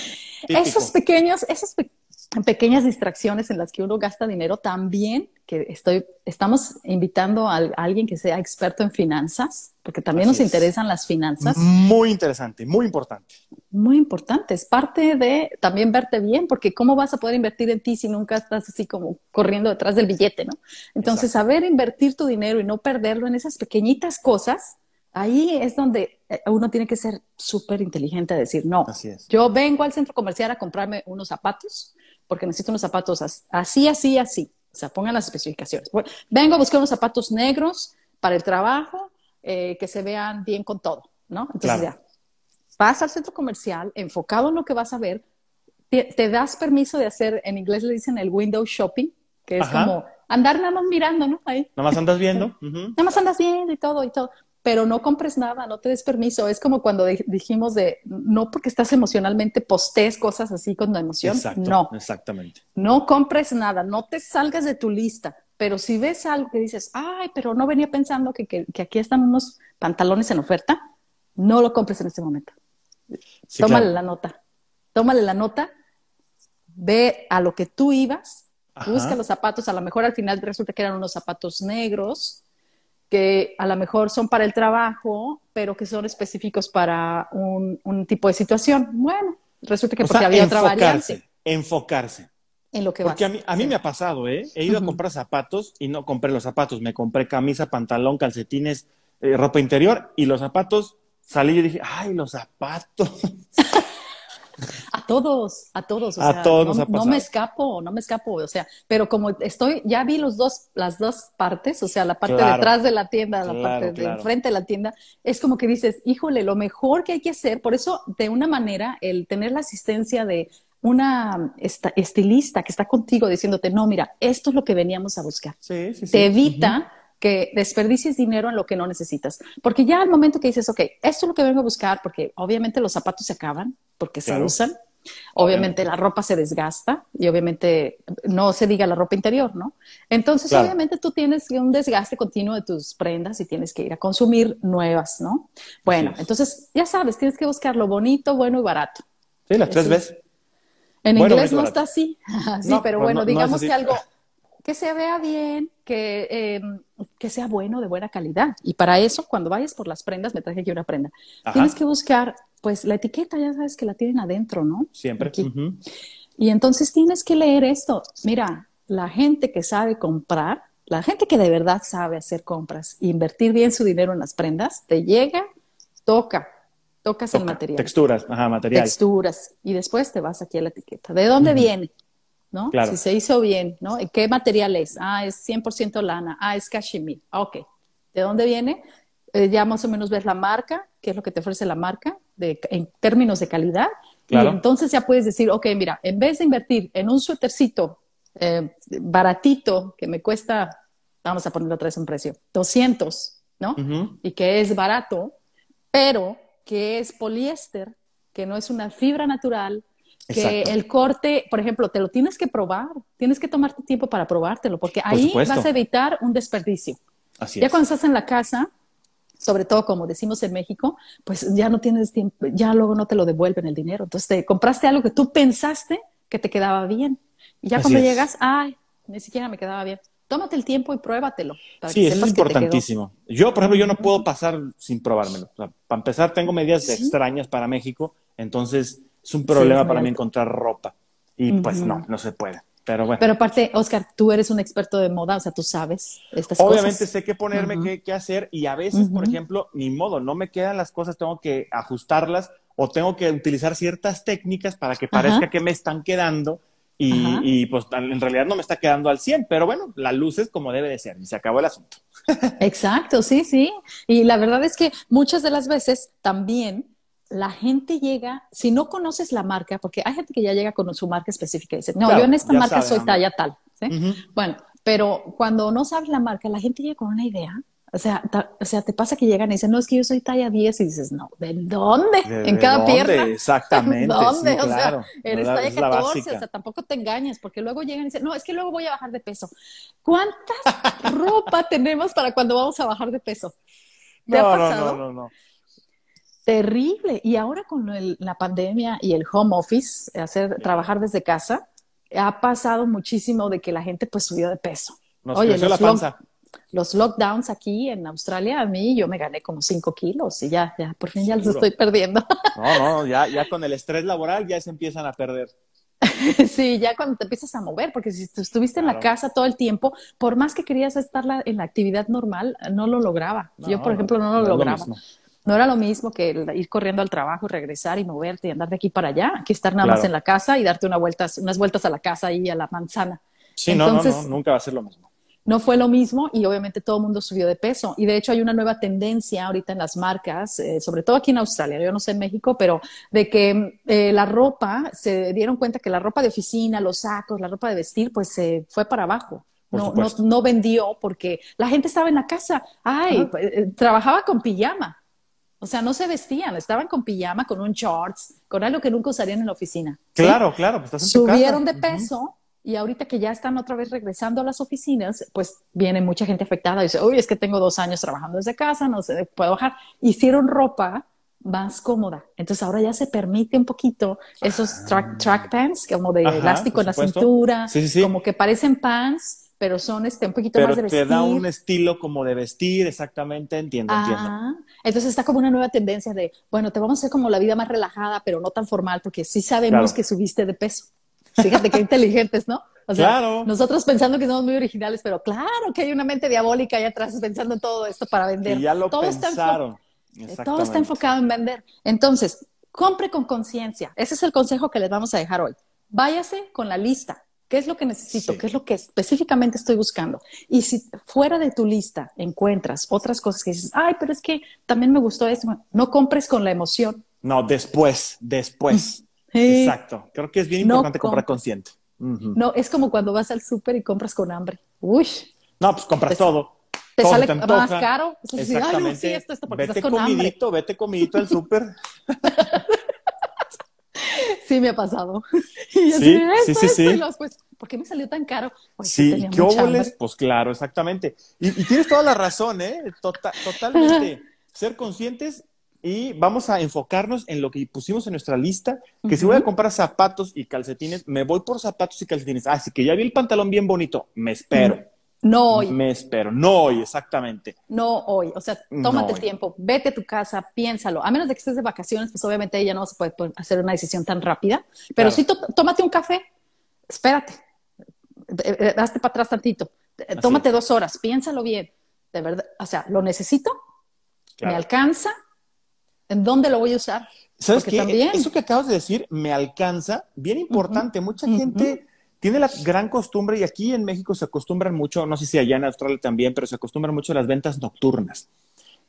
A: Esos pequeños, esas pequeñas distracciones en las que uno gasta dinero también, que estoy, estamos invitando a, alguien que sea experto en finanzas, porque también nos interesan las finanzas.
B: Muy interesante, muy importante.
A: Muy importante, es parte de también verte bien, porque ¿cómo vas a poder invertir en ti si nunca estás así como corriendo detrás del billete, no? Entonces, saber invertir tu dinero y no perderlo en esas pequeñitas cosas ahí es donde eh, uno tiene que ser súper inteligente a decir, no, yo vengo al centro comercial a comprarme unos zapatos porque necesito unos zapatos así, así, así. O sea, pongan las especificaciones. Vengo a buscar unos zapatos negros para el trabajo eh, que se vean bien con todo, ¿no? Entonces ya, vas al centro comercial enfocado en lo que vas a ver, te, das permiso de hacer, en inglés le dicen el window shopping, que es como andar nada más mirando, ¿no? Ahí.
B: Nada más andas viendo.
A: Nada más andas viendo y todo y todo pero no compres nada, no te des permiso. Es como cuando dijimos de, no porque estás emocionalmente postes cosas así con la emoción. no.
B: Exactamente.
A: No compres nada, no te salgas de tu lista. Pero si ves algo que dices, ay, pero no venía pensando que, que, aquí están unos pantalones en oferta, no lo compres en este momento. Tómale la nota. Tómale la nota, ve a lo que tú ibas, busca los zapatos, a lo mejor al final resulta que eran unos zapatos negros, que a lo mejor son para el trabajo, pero que son específicos para un, tipo de situación. Bueno, resulta que porque había otra variante.
B: Enfocarse.
A: En lo que
B: Porque a mí, a mí me ha pasado, ¿eh? He ido a comprar zapatos y no compré los zapatos. Me compré camisa, pantalón, calcetines, eh, ropa interior y los zapatos salí y dije, ay, los zapatos.
A: A todos, a todos. O
B: a
A: sea,
B: todos
A: no,
B: nos ha
A: no me escapo, no me escapo. O sea, pero como estoy, ya vi los dos, las dos partes, o sea, la parte
B: Claro.
A: detrás de la tienda, la
B: Claro,
A: parte de enfrente de la tienda, es como que dices, híjole, lo mejor que hay que hacer, por eso, de una manera, el tener la asistencia de una esta- estilista que está contigo diciéndote, no, mira, esto es lo que veníamos a buscar
B: Sí, sí, sí.
A: te evita que desperdicies dinero en lo que no necesitas. Porque ya al momento que dices, ok, esto es lo que vengo a buscar, porque obviamente los zapatos se acaban, porque se usan, obviamente la ropa se desgasta y obviamente no se diga la ropa interior, ¿no? Entonces,
B: Claro.
A: obviamente tú tienes un desgaste continuo de tus prendas y tienes que ir a consumir nuevas, ¿no? Bueno,
B: es.
A: entonces ya sabes, tienes que buscar lo bonito, bueno y barato.
B: Sí, las tres veces.
A: En
B: Bueno,
A: inglés no está así. sí,
B: No,
A: pero
B: pues
A: bueno,
B: no- no es
A: digamos que algo que se vea bien, que, eh, que sea bueno, de buena calidad. Y para eso, cuando vayas por las prendas, me traje aquí una prenda,
B: Ajá.
A: tienes que buscar, pues la etiqueta, ya sabes que la tienen adentro, ¿no?
B: Siempre.
A: Aquí.
B: Ujú.
A: Y entonces tienes que leer esto. Mira, la gente que sabe comprar, la gente que de verdad sabe hacer compras, e invertir bien su dinero en las prendas, te llega, toca, tocas el material
B: Texturas, ajá, material.
A: texturas y después te vas aquí a la etiqueta. ¿De dónde viene? ¿No?
B: Claro.
A: Si se hizo bien, ¿no? ¿Y ¿Qué material es? Ah, es 100% lana. Ah, es cashmere. Ah, ok. ¿De dónde viene? Eh, ya más o menos ves la marca, qué es lo que te ofrece la marca de, en términos de calidad.
B: Claro.
A: Y entonces ya puedes decir, ok, mira, en vez de invertir en un suétercito eh, baratito que me cuesta, vamos a ponerlo otra vez un precio, 200, ¿no? Y que es barato, pero que es poliéster, que no es una fibra natural, que el corte, por ejemplo, te lo tienes que probar, tienes que tomarte tiempo para probártelo, porque ahí vas a evitar un desperdicio.
B: Así
A: Ya
B: es.
A: cuando estás en la casa, sobre todo como decimos en México, pues ya no tienes tiempo, ya luego no te lo devuelven el dinero. Entonces te compraste algo que tú pensaste que te quedaba bien. Y ya
B: Así
A: cuando
B: es.
A: llegas, ay, ni siquiera me quedaba bien. Tómate el tiempo y pruébatelo. para
B: Sí,
A: que
B: eso es
A: que
B: importantísimo. Yo, por ejemplo, yo no puedo pasar sin probármelo. O sea, para empezar, tengo medidas
A: Sí.
B: extrañas para México, entonces es un problema para mí encontrar ropa. Y pues no, no se puede. Pero bueno.
A: Pero aparte, Oscar, tú eres un experto de moda, o sea, tú sabes estas
B: Obviamente
A: cosas.
B: sé qué ponerme,
A: Ujú.
B: qué, qué hacer y a veces, por ejemplo, ni modo, no me quedan las cosas, tengo que ajustarlas o tengo que utilizar ciertas técnicas para que parezca que me están quedando y, y, pues en realidad no me está quedando al 100, pero bueno, la luz es como debe de ser y se acabó el asunto.
A: Exacto, sí, sí. Y la verdad es que muchas de las veces también la gente llega, si no conoces la marca, porque hay gente que ya llega con su marca específica y dice, no,
B: Claro,
A: yo en esta marca
B: sabe,
A: soy talla tal. Bueno, pero cuando no sabes la marca, la gente llega con una idea. O sea, ta- o sea, te pasa que llegan y dicen, no, es que yo soy talla 10 y dices, no, ¿de dónde?
B: ¿De-
A: en
B: de
A: cada
B: dónde?
A: pierna.
B: Exactamente.
A: ¿Dónde?
B: sí,
A: o
B: claro.
A: sea, eres talla
B: Es la
A: 14,
B: básica.
A: o sea, tampoco te engañes, porque luego llegan y dicen, no, es que luego voy a bajar de peso. ¿Cuántas ropa tenemos para cuando vamos a bajar de peso? ¿Te ha
B: no, no,
A: pasado?
B: no, no, no.
A: Terrible. Y ahora con el- la pandemia y el home office, hacer trabajar desde casa, ha pasado muchísimo de que la gente pues subió de peso.
B: Nos
A: Oye,
B: creció la
A: los lock-
B: panza.
A: Los lockdowns aquí en Australia, a mí yo me gané como 5 kilos y ya, ya, por fin ya los estoy perdiendo.
B: No, no, ya, ya con el estrés laboral ya se empiezan a perder.
A: Sí, ya cuando te empiezas a mover, porque si estuviste en la casa todo el tiempo, por más que querías estar la- en la actividad normal, no lo lograba.
B: No,
A: Yo, por
B: no,
A: ejemplo, no, lo lograba. No era lo mismo que ir corriendo al trabajo, regresar y moverte y andar de aquí para allá, que estar nada más en la casa y darte una unas vueltas a la casa y a la manzana.
B: Sí, no,
A: Entonces-
B: no, no, nunca va a ser lo mismo.
A: No fue lo mismo y obviamente todo el mundo subió de peso. Y de hecho hay una nueva tendencia ahorita en las marcas, eh, sobre todo aquí en Australia, yo no sé en México, pero de que eh, la ropa, se dieron cuenta que la ropa de oficina, los sacos, la ropa de vestir, pues se fue para abajo. No, no, no vendió porque la gente estaba en la casa, ay, eh, trabajaba con pijama. O sea, no se vestían, estaban con pijama, con un shorts, con algo que nunca usarían en la oficina. ¿sí?
B: Claro, claro, pues estás en tu casa.
A: subieron de peso y ahorita que ya están otra vez regresando a las oficinas, pues viene mucha gente afectada y dice, uy, es que tengo dos años trabajando desde casa, no sé, puedo bajar. Hicieron ropa más cómoda. Entonces ahora ya se permite un poquito esos track, track pants, como de
B: Ajá,
A: elástico en la cintura,
B: sí, sí.
A: como que parecen pants, pero son este, un poquito
B: Pero
A: más de
B: te
A: vestir.
B: da un estilo como de vestir, exactamente, entiendo, entiendo.
A: Ah, entonces está como una nueva tendencia de, bueno, te vamos a hacer como la vida más relajada, pero no tan formal, porque sí sabemos
B: Claro.
A: que subiste de peso. Fíjate qué inteligentes, ¿no? O sea,
B: Claro.
A: nosotros pensando que somos muy originales, pero claro que hay una mente diabólica ahí atrás pensando en todo esto para vender.
B: Y ya lo
A: todo está
B: pensaron.
A: Todo está enfocado en vender. Entonces, compre con conciencia. Ese es el consejo que les vamos a dejar hoy. Váyase con la lista. ¿Qué es lo que necesito? ¿Qué es lo que específicamente estoy buscando? Y si fuera de tu lista encuentras otras cosas que dices, ay, pero es que también me gustó esto, no compres con la emoción.
B: No, después, después. Exacto. Creo que es bien importante comprar consciente.
A: No, es como cuando vas al súper y compras con hambre. Uy.
B: No, pues compras todo.
A: Te sale más caro. Exactamente. sí, esto, esto, porque
B: vete
A: estás con
B: comidito,
A: hambre.
B: vete comidito al súper.
A: sí, me ha pasado.
B: Y sí, sí, sí, sí.
A: pues, ¿por qué me salió tan caro?
B: sí, ¿qué óboles? Pues claro, exactamente. Y, tienes toda la razón, ¿eh? Tota, totalmente. Ser conscientes y vamos a enfocarnos en lo que pusimos en nuestra lista, que si voy a comprar zapatos y calcetines, me voy por zapatos y calcetines. Así ah, que ya vi el pantalón bien bonito, me espero.
A: No hoy.
B: Me espero, no hoy, exactamente.
A: No hoy, o sea, tómate tiempo, vete a tu casa, piénsalo. A menos de que estés de vacaciones, pues obviamente ella no se puede hacer una decisión tan rápida, pero sí tómate un café, espérate, hazte para atrás tantito, tómate dos horas, piénsalo bien, de verdad, o sea, ¿lo necesito? ¿Me alcanza? ¿En dónde lo voy a usar?
B: ¿Sabes qué? Eso que acabas de decir me alcanza, bien importante. Mucha gente tiene la gran costumbre, y aquí en México se acostumbran mucho, no sé si allá en Australia también, pero se acostumbran mucho a las ventas nocturnas.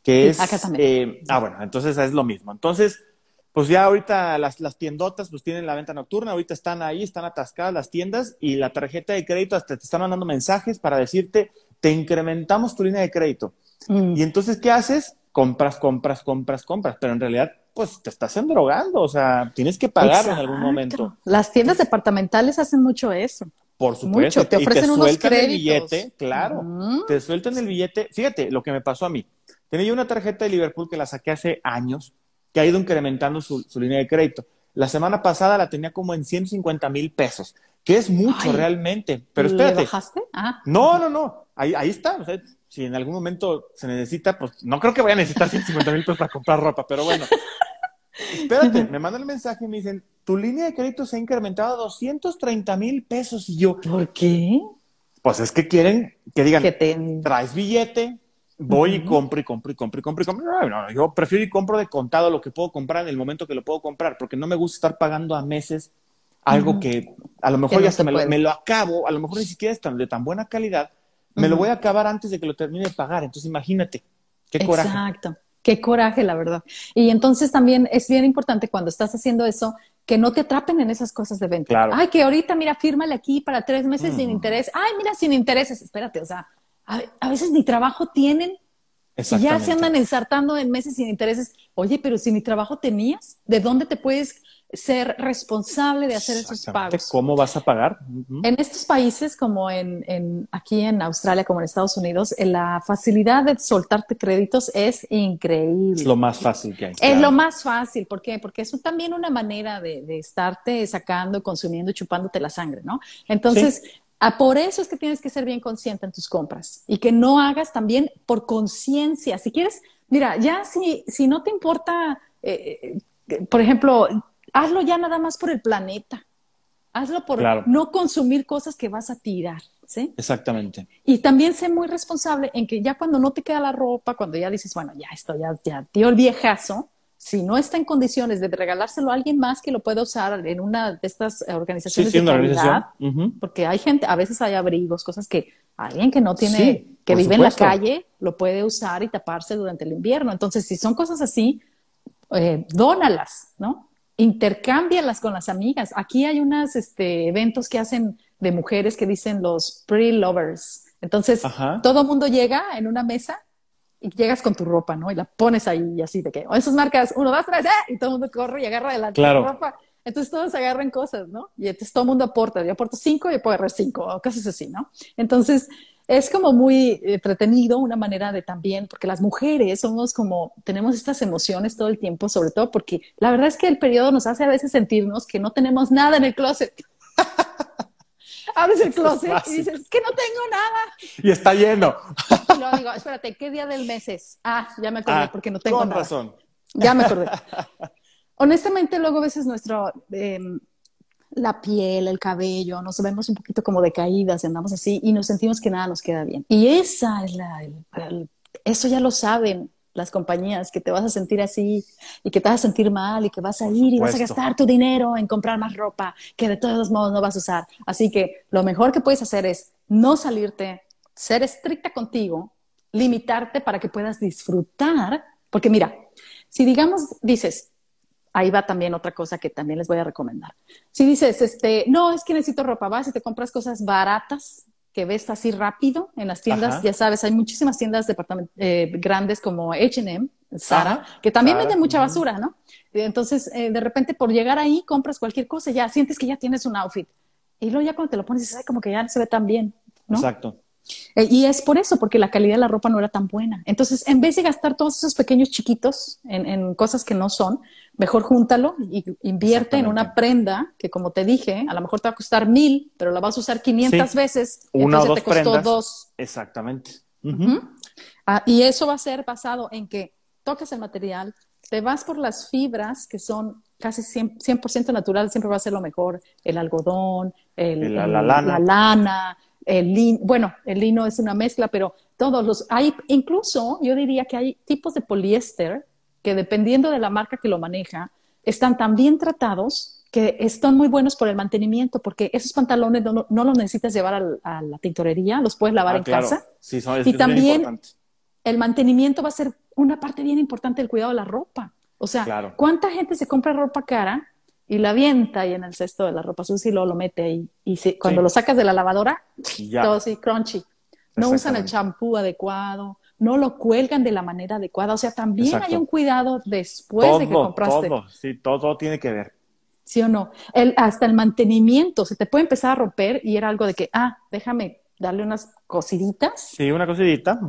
B: Que es.
A: Acá también.
B: Eh, ah, bueno, entonces es lo mismo. Entonces, pues ya ahorita las, las, tiendotas pues tienen la venta nocturna, ahorita están ahí, están atascadas las tiendas y la tarjeta de crédito hasta te están mandando mensajes para decirte, te incrementamos tu línea de crédito. Mm. Y entonces, ¿qué haces? compras, compras, compras, compras, pero en realidad pues te estás endrogando, o sea, tienes que pagar en algún momento.
A: Las tiendas departamentales hacen mucho eso.
B: Por supuesto, te ofrecen y te unos sueltan el billete, claro, te sueltan el billete. Fíjate lo que me pasó a mí. Tenía yo una tarjeta de Liverpool que la saqué hace años, que ha ido incrementando su, línea de crédito. La semana pasada la tenía como en 150 mil pesos, que es mucho realmente. Pero espérate.
A: ¿Le bajaste? Ah.
B: No, no, no. Ahí, ahí está. O sea, si en algún momento se necesita, pues no creo que vaya a necesitar 150 mil pesos para comprar ropa, pero bueno. Espérate, me mandan el mensaje y me dicen, tu línea de crédito se ha incrementado a 230 mil pesos. Y yo,
A: ¿por qué?
B: Pues es que quieren que digan, traes billete, voy y compro y compro y compro y compro y compro. No, no, yo prefiero y compro de contado lo que puedo comprar en el momento que lo puedo comprar, porque no me gusta estar pagando a meses algo que a lo mejor ya se me lo, me lo, acabo, a lo mejor ni siquiera es tan, de tan buena calidad me lo voy a acabar antes de que lo termine de pagar. Entonces, imagínate, qué coraje.
A: Exacto, qué coraje, la verdad. Y entonces también es bien importante cuando estás haciendo eso, que no te atrapen en esas cosas de venta.
B: Claro.
A: Ay, que ahorita, mira, fírmale aquí para tres meses sin interés. Ay, mira, sin intereses. Espérate, o sea, a, veces ni trabajo tienen. Ya se andan ensartando en meses sin intereses. Oye, pero si ni trabajo tenías, ¿de dónde te puedes ser responsable de hacer esos pagos.
B: ¿Cómo vas a pagar?
A: En estos países, como en, aquí en Australia, como en Estados Unidos, eh, la facilidad de soltarte créditos es increíble.
B: Es lo más fácil que hay.
A: Es lo más fácil. ¿Por qué? Porque es también una manera de, estarte sacando, consumiendo, chupándote la sangre, ¿no? Entonces, ah, por eso es que tienes que ser bien consciente en tus compras y que no hagas también por conciencia. Si quieres, mira, ya si, si no te importa, eh, eh, por ejemplo, hazlo ya nada más por el planeta. Hazlo por no consumir cosas que vas a tirar, ¿sí?
B: Exactamente.
A: Y también sé muy responsable en que ya cuando no te queda la ropa, cuando ya dices, bueno, ya esto ya, ya dio el viejazo, si no está en condiciones de regalárselo a alguien más que lo pueda usar en una de estas organizaciones de caridad, porque hay gente, a veces hay abrigos, cosas que alguien que no tiene, que vive en la calle, lo puede usar y taparse durante el invierno. Entonces, si son cosas así, eh, dónalas, ¿no? Intercámbialas con las amigas. Aquí hay unos este, eventos que hacen de mujeres que dicen los pre-lovers. Entonces, todo el mundo llega en una mesa y llegas con tu ropa, ¿no? Y la pones ahí y así de que, o esas marcas, uno, dos, tres, ¡eh! y todo el mundo corre y agarra de la ropa. Entonces todos agarran cosas, ¿no? Y entonces todo el mundo aporta. Yo aporto cinco y yo puedo agarrar cinco, o cosas así, ¿no? Entonces, es como muy entretenido, una manera de también, porque las mujeres somos como, tenemos estas emociones todo el tiempo, sobre todo porque la verdad es que el periodo nos hace a veces sentirnos que no tenemos nada en el closet. Abres el closet y dices, que no tengo nada.
B: Y está lleno.
A: y luego digo, espérate, ¿qué día del mes es? Ah, ya me acordé, ah, porque no tengo
B: con
A: nada.
B: razón.
A: Ya me acordé. Honestamente, luego a veces nuestro... Em, la piel, el cabello, nos vemos un poquito como decaídas y andamos así y nos sentimos que nada nos queda bien. Y esa es la, eso ya lo saben. las compañías, que te vas a sentir así y que te vas a sentir mal y que vas a ir y vas a gastar tu dinero en comprar más ropa que de todos modos no vas a usar. Así que lo mejor que puedes hacer es no salirte, ser estricta contigo, limitarte para que puedas disfrutar, porque mira, si digamos, dices, ahí va también otra cosa que también les voy a recomendar. Si dices, este, no, es que necesito ropa, vas y te compras cosas baratas que ves así rápido en las tiendas, ya sabes, hay muchísimas tiendas eh, grandes como H&M, Sara, que también venden mucha basura, ¿no? Entonces, eh, de repente, por llegar ahí, compras cualquier cosa, ya sientes que ya tienes un outfit. Y luego ya cuando te lo pones, dices, ay, como que ya no se ve tan bien, ¿no?
B: Exacto.
A: Eh, y es por eso, porque la calidad de la ropa no era tan buena. Entonces, en vez de gastar todos esos pequeños chiquitos en, cosas que no son, mejor júntalo y invierte en una prenda que, como te dije, a lo mejor te va a costar mil, pero la vas a usar 500 veces.
B: Una o dos
A: te costó dos.
B: Exactamente.
A: Ah, y eso va a ser basado en que toques el material, te vas por las fibras que son casi 100%, natural, siempre va a ser lo mejor, el algodón, la, lana. la lana el lino, bueno, el lino es una mezcla, pero todos los, hay, incluso yo diría que hay tipos de poliéster que dependiendo de la marca que lo maneja, están tan bien tratados que están muy buenos por el mantenimiento, porque esos pantalones no, los necesitas llevar a la tintorería, los puedes lavar ah, en casa.
B: Sí, son, y también
A: el mantenimiento va a ser una parte bien importante del cuidado de la ropa. O sea, ¿cuánta gente se compra ropa cara y la avienta ahí en el cesto de la ropa sucia y luego lo mete ahí. Y cuando lo sacas de la lavadora, todo así, crunchy. No usan el champú adecuado, no lo cuelgan de la manera adecuada. O sea, también hay un cuidado después de que compraste.
B: Todo, sí, todo, tiene que ver.
A: ¿Sí o no? El, hasta el mantenimiento, se te puede empezar a romper y era algo de que, ah, déjame darle unas cosiditas.
B: Sí, una cosidita.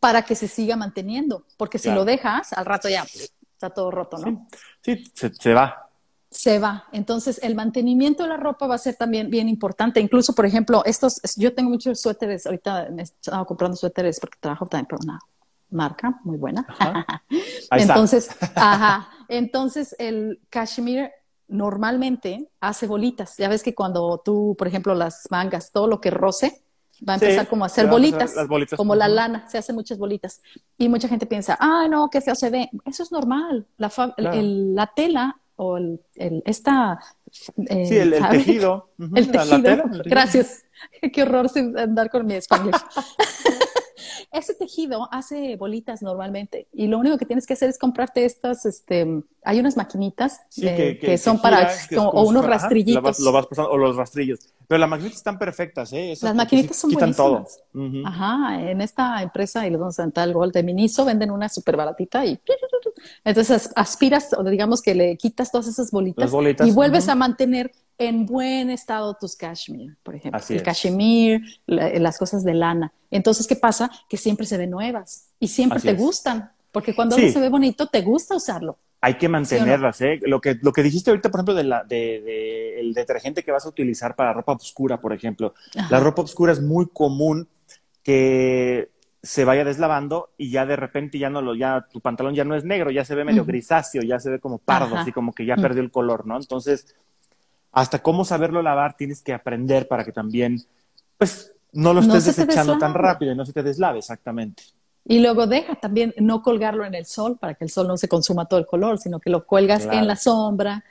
A: Para que se siga manteniendo. Porque si lo dejas, al rato ya está todo roto, ¿no?
B: Sí, se va
A: se va. Entonces, el mantenimiento de la ropa va a ser también bien importante. Incluso, por ejemplo, estos, yo tengo muchos suéteres, ahorita me he estado comprando suéteres porque trabajo también para una marca muy buena. entonces, ajá. Entonces, el cashmere normalmente hace bolitas. Ya ves que cuando tú, por ejemplo, las mangas, todo lo que roce, va a empezar como a hacer bolitas, como la lana, se hacen muchas bolitas. Y mucha gente piensa, ah, no, que feo se ve. Eso es normal. La, la tela o el, esta...
B: Eh, sí, el, tejido.
A: El tejido. Gracias. Qué horror sin andar con mi español. Ese tejido hace bolitas normalmente y lo único que tienes que hacer es comprarte estas, este, hay unas maquinitas que, son para, o unos rastrillitos.
B: lo vas pasando, o los rastrillos. Pero las maquinitas están perfectas, ¿eh?
A: las maquinitas son quitan todo. Ajá, en esta empresa, y les vamos a el gol de Miniso, venden una súper baratita y entonces aspiras, o digamos que le quitas todas esas bolitas, y vuelves a mantener en buen estado tus cashmere, por ejemplo. el cashmere, las cosas de lana. Entonces, ¿qué pasa? Que siempre se ven nuevas y siempre te gustan, porque cuando algo se ve bonito, te gusta usarlo.
B: Hay que mantenerlas, ¿eh? Lo que, lo que dijiste ahorita, por ejemplo, de la, de, el detergente que vas a utilizar para ropa oscura, por ejemplo. La ropa oscura es muy común que se vaya deslavando y ya de repente ya no lo, ya tu pantalón ya no es negro, ya se ve medio grisáceo, ya se ve como pardo, así como que ya perdió el color, ¿no? Entonces, hasta cómo saberlo lavar tienes que aprender para que también, pues, no lo estés desechando tan rápido y no se te deslave, exactamente.
A: Y luego deja también no colgarlo en el sol para que el sol no se consuma todo el color, sino que lo cuelgas en la sombra,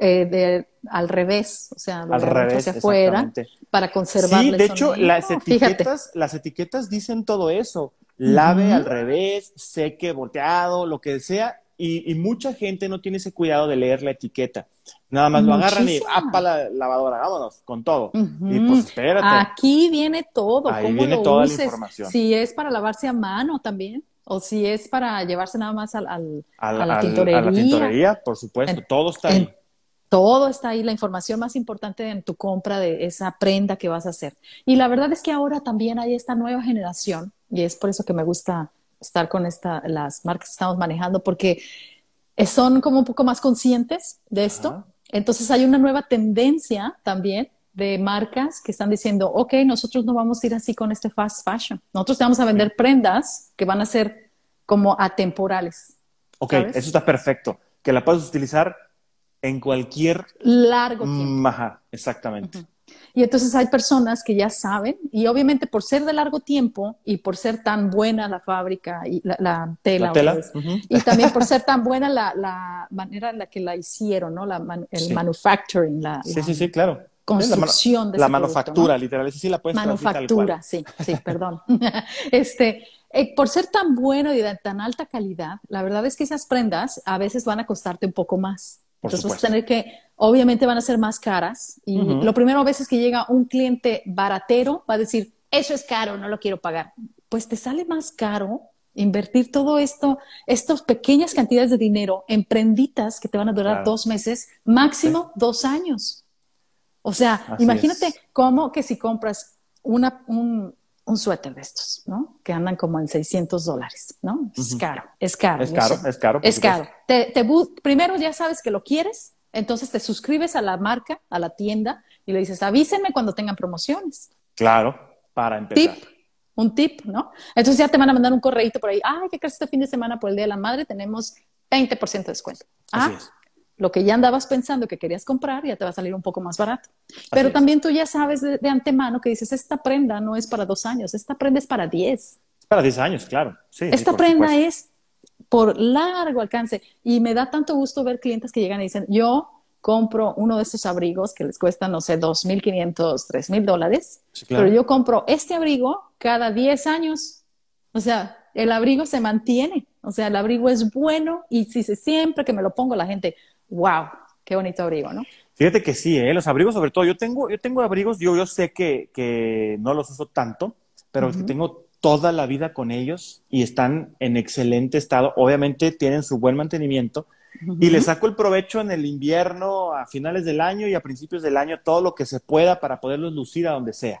A: eh, al revés, o sea,
B: al revés,
A: hacia afuera, para conservar Sí,
B: de hecho, las etiquetas, las etiquetas dicen todo eso. Lave al revés, seque, volteado, lo que sea, y, mucha gente no tiene ese cuidado de leer la etiqueta. Nada más lo agarran y ¡ah, para la lavadora! Vámonos, con todo. Y pues espérate.
A: Aquí viene todo.
B: Ahí viene toda la información.
A: Si es para lavarse a mano también. O si es para llevarse nada más al, al, a la tintorería. A la
B: tintorería, por supuesto. todo está ahí.
A: todo está ahí, la información más importante en tu compra de esa prenda que vas a hacer. Y la verdad es que ahora también hay esta nueva generación, y es por eso que me gusta estar con esta, las marcas que estamos manejando porque son como un poco más conscientes de esto. Entonces hay una nueva tendencia también de marcas que están diciendo, ok, nosotros no vamos a ir así con este fast fashion. Nosotros te vamos a vender prendas que van a ser como atemporales.
B: Ok, eso está perfecto. Que la puedes utilizar en cualquier
A: largo tiempo.
B: Ajá, exactamente.
A: Y entonces hay personas que ya saben, y obviamente por ser de largo tiempo y por ser tan buena la fábrica y la, tela, y también por ser tan buena la, manera en la que la hicieron, ¿no? La el manufacturing, la,
B: sí, sí, sí, claro.
A: construcción
B: de La manufactura, literal, sí la puedes
A: Manufactura, sí, sí, perdón. este, eh, por ser tan bueno y de tan alta calidad, la verdad es que esas prendas a veces van a costarte un poco más. Entonces vas a tener que, obviamente van a ser más caras. Y lo primero a veces que llega un cliente baratero va a decir, eso es caro, no lo quiero pagar. Pues te sale más caro invertir todo esto, estas pequeñas cantidades de dinero en prenditas que te van a durar dos meses, máximo dos años. O sea, imagínate cómo que si compras una, un, un suéter de estos, ¿no? Que andan como en 600 dólares, ¿no? Es caro, es caro.
B: Es caro, es caro.
A: Es caro. Te, primero ya sabes que lo quieres, entonces te suscribes a la marca, a la tienda, y le dices, avísenme cuando tengan promociones.
B: Claro, para empezar.
A: Tip, un tip, ¿no? Entonces ya te van a mandar un correíto por ahí, ay, ¿qué crees este fin de semana por el Día de la Madre? Tenemos 20% de descuento. Ah, lo que ya andabas pensando que querías comprar ya te va a salir un poco más barato. Pero también tú ya sabes de, antemano que dices, esta prenda no es para dos años, esta prenda es para diez.
B: Es para diez años, claro. Sí,
A: esta prenda es por largo alcance. Y me da tanto gusto ver clientes que llegan y dicen, yo compro uno de estos abrigos que les cuesta, no sé, dos mil quinientos, tres mil dólares, pero yo compro este abrigo cada diez años. O sea, el abrigo se mantiene. O sea, el abrigo es bueno y si siempre que me lo pongo la gente, wow, qué bonito abrigo, ¿no?
B: Fíjate que sí, ¿eh? los abrigos sobre todo. Yo tengo, yo tengo abrigos, yo, yo sé que, que no los uso tanto, pero tengo toda la vida con ellos y están en excelente estado. Obviamente tienen su buen mantenimiento y les saco el provecho en el invierno, a finales del año y a principios del año, todo lo que se pueda para poderlos lucir a donde sea.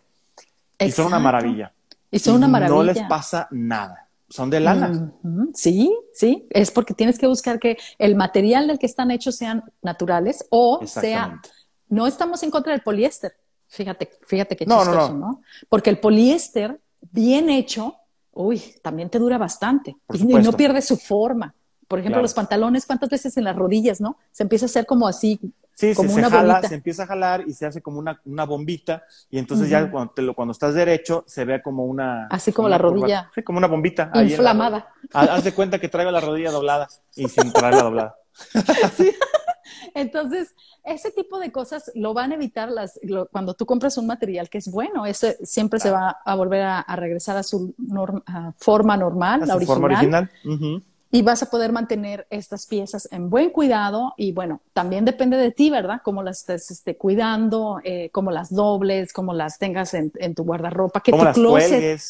B: Y son una maravilla.
A: Y son una maravilla.
B: No les pasa nada son de lana.
A: Sí, sí, es porque tienes que buscar que el material del que están hechos sean naturales o sea, no estamos en contra del poliéster. Fíjate, fíjate qué chistoso, no, no, Porque el poliéster bien hecho, uy, también te dura bastante y, no pierde su forma. Por ejemplo, los pantalones, ¿cuántas veces en las rodillas, no? Se empieza a hacer como así,
B: Sí, se, jala, se empieza a jalar y se hace como una, una bombita y entonces ya cuando, te lo, cuando estás derecho se ve como una...
A: Así como la rodilla.
B: sí, como una bombita.
A: Inflamada.
B: Haz de cuenta que traigo la rodilla doblada y sin traerla doblada.
A: Sí. Entonces, ese tipo de cosas lo van a evitar las, cuando tú compras un material que es bueno. Ese siempre se va a volver a, regresar a su forma normal, a la original. Forma original y vas a poder mantener estas piezas en buen cuidado y bueno, también depende de ti, ¿verdad? Cómo las estés este, cuidando, eh, cómo las dobles, cómo las tengas en, tu guardarropa, que tu closet,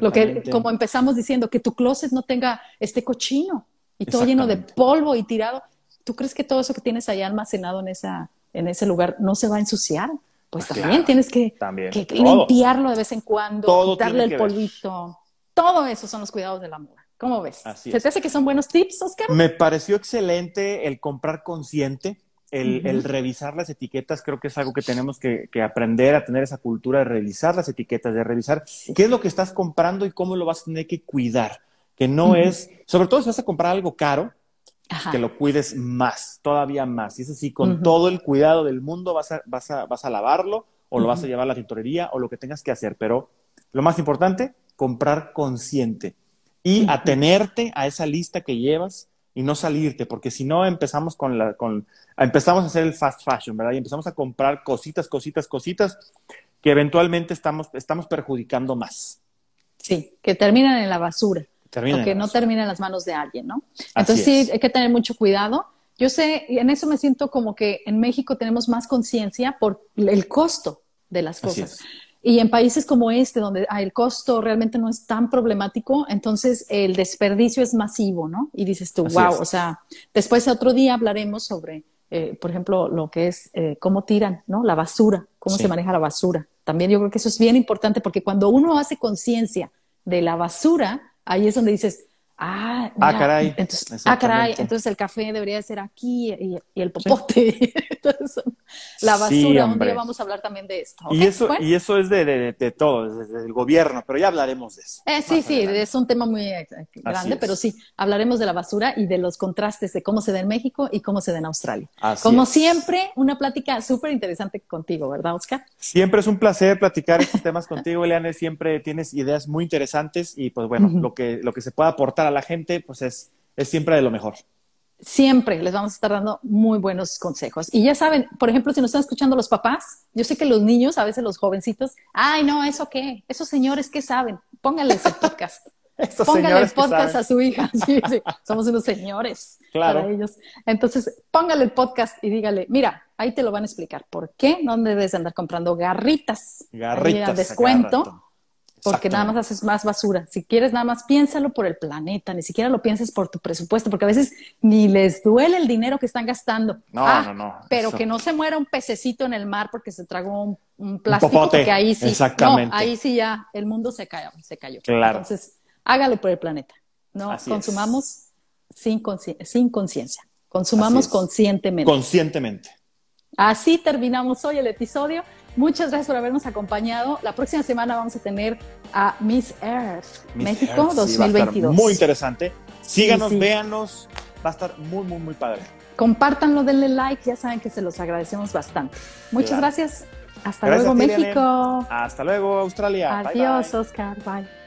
A: lo que como empezamos diciendo, que tu closet no tenga este cochino y todo lleno de polvo y tirado. ¿Tú crees que todo eso que tienes ahí almacenado en esa en ese lugar no se va a ensuciar? Pues también tienes que, limpiarlo de vez en cuando, quitarle el polvito. Todo eso son los cuidados del amor. ¿Cómo ves? ¿Se te hace que son buenos tips, Oscar?
B: Me pareció excelente el comprar consciente, el, revisar las etiquetas. Creo que es algo que tenemos que, aprender a tener esa cultura de revisar las etiquetas, de revisar qué es lo que estás comprando y cómo lo vas a tener que cuidar. Que no es, sobre todo si vas a comprar algo caro, que lo cuides más, todavía más. Y es así, con todo el cuidado del mundo vas a, vas a, vas a lavarlo o lo vas a llevar a la tintorería o lo que tengas que hacer. Pero lo más importante, comprar consciente y atenerte a esa lista que llevas y no salirte, porque si no empezamos con la, con, empezamos a hacer el fast fashion, ¿verdad? Y empezamos a comprar cositas, cositas, cositas que eventualmente estamos, estamos perjudicando más.
A: Sí, que terminan en la basura. o que no terminan en las manos de alguien, ¿no? Entonces sí, hay que tener mucho cuidado. Yo sé, y en eso me siento como que en México tenemos más conciencia por el costo de las cosas. Y en países como este, donde el costo realmente no es tan problemático, entonces el desperdicio es masivo, ¿no? Y dices tú, wow, o sea, después otro día hablaremos sobre, eh, por ejemplo, lo que es eh, cómo tiran, ¿no? La basura, cómo se maneja la basura. También yo creo que eso es bien importante porque cuando uno hace conciencia de la basura, ahí es donde dices, Ah,
B: ah caray.
A: Entonces, ah, caray. Entonces el café debería ser aquí y, el popote. la basura, un día vamos a hablar también de esto.
B: Y, eso, y eso es de, de, todo, desde el gobierno, pero ya hablaremos de eso.
A: Eh, sí, sí, es un tema muy eh, grande, pero sí, hablaremos de la basura y de los contrastes de cómo se da en México y cómo se da en Australia. Como siempre, una plática súper interesante contigo, ¿verdad, Oscar?
B: Siempre es un placer platicar estos temas contigo, Eliane. Siempre tienes ideas muy interesantes y, pues bueno, lo, que, lo que se pueda aportar a la gente, pues es, es siempre de lo mejor.
A: Siempre les vamos a estar dando muy buenos consejos. Y ya saben, por ejemplo, si nos están escuchando los papás, yo sé que los niños, a veces los jovencitos, ay, no, ¿eso qué? Esos señores, ¿qué saben? Pónganles el podcast. póngale el podcast a su hija. Sí, sí. Somos unos señores para ellos. Entonces, póngale el podcast y dígale, mira, ahí te lo van a explicar. ¿Por qué no debes andar comprando garritas?
B: Garritas.
A: descuento porque nada más haces más basura. Si quieres, nada más piénsalo por el planeta, ni siquiera lo pienses por tu presupuesto, porque a veces ni les duele el dinero que están gastando.
B: No, ah, no, no.
A: Pero que no se muera un pececito en el mar porque se tragó un, plástico, que ahí sí, Exactamente. ahí sí ya el mundo se cayó, se cayó.
B: Claro.
A: Entonces, hágalo por el planeta. No consumamos sin conciencia. Consumamos conscientemente.
B: Conscientemente.
A: Así terminamos hoy el episodio. Muchas gracias por habernos acompañado. La próxima semana vamos a tener a Miss Earth México 2022.
B: muy interesante. Síganos, véanos. Va a estar muy, muy, muy padre.
A: Compártanlo, denle like. Ya saben que se los agradecemos bastante. Muchas gracias. Hasta luego, México.
B: Hasta luego, Australia.
A: Adiós, Oscar. Bye.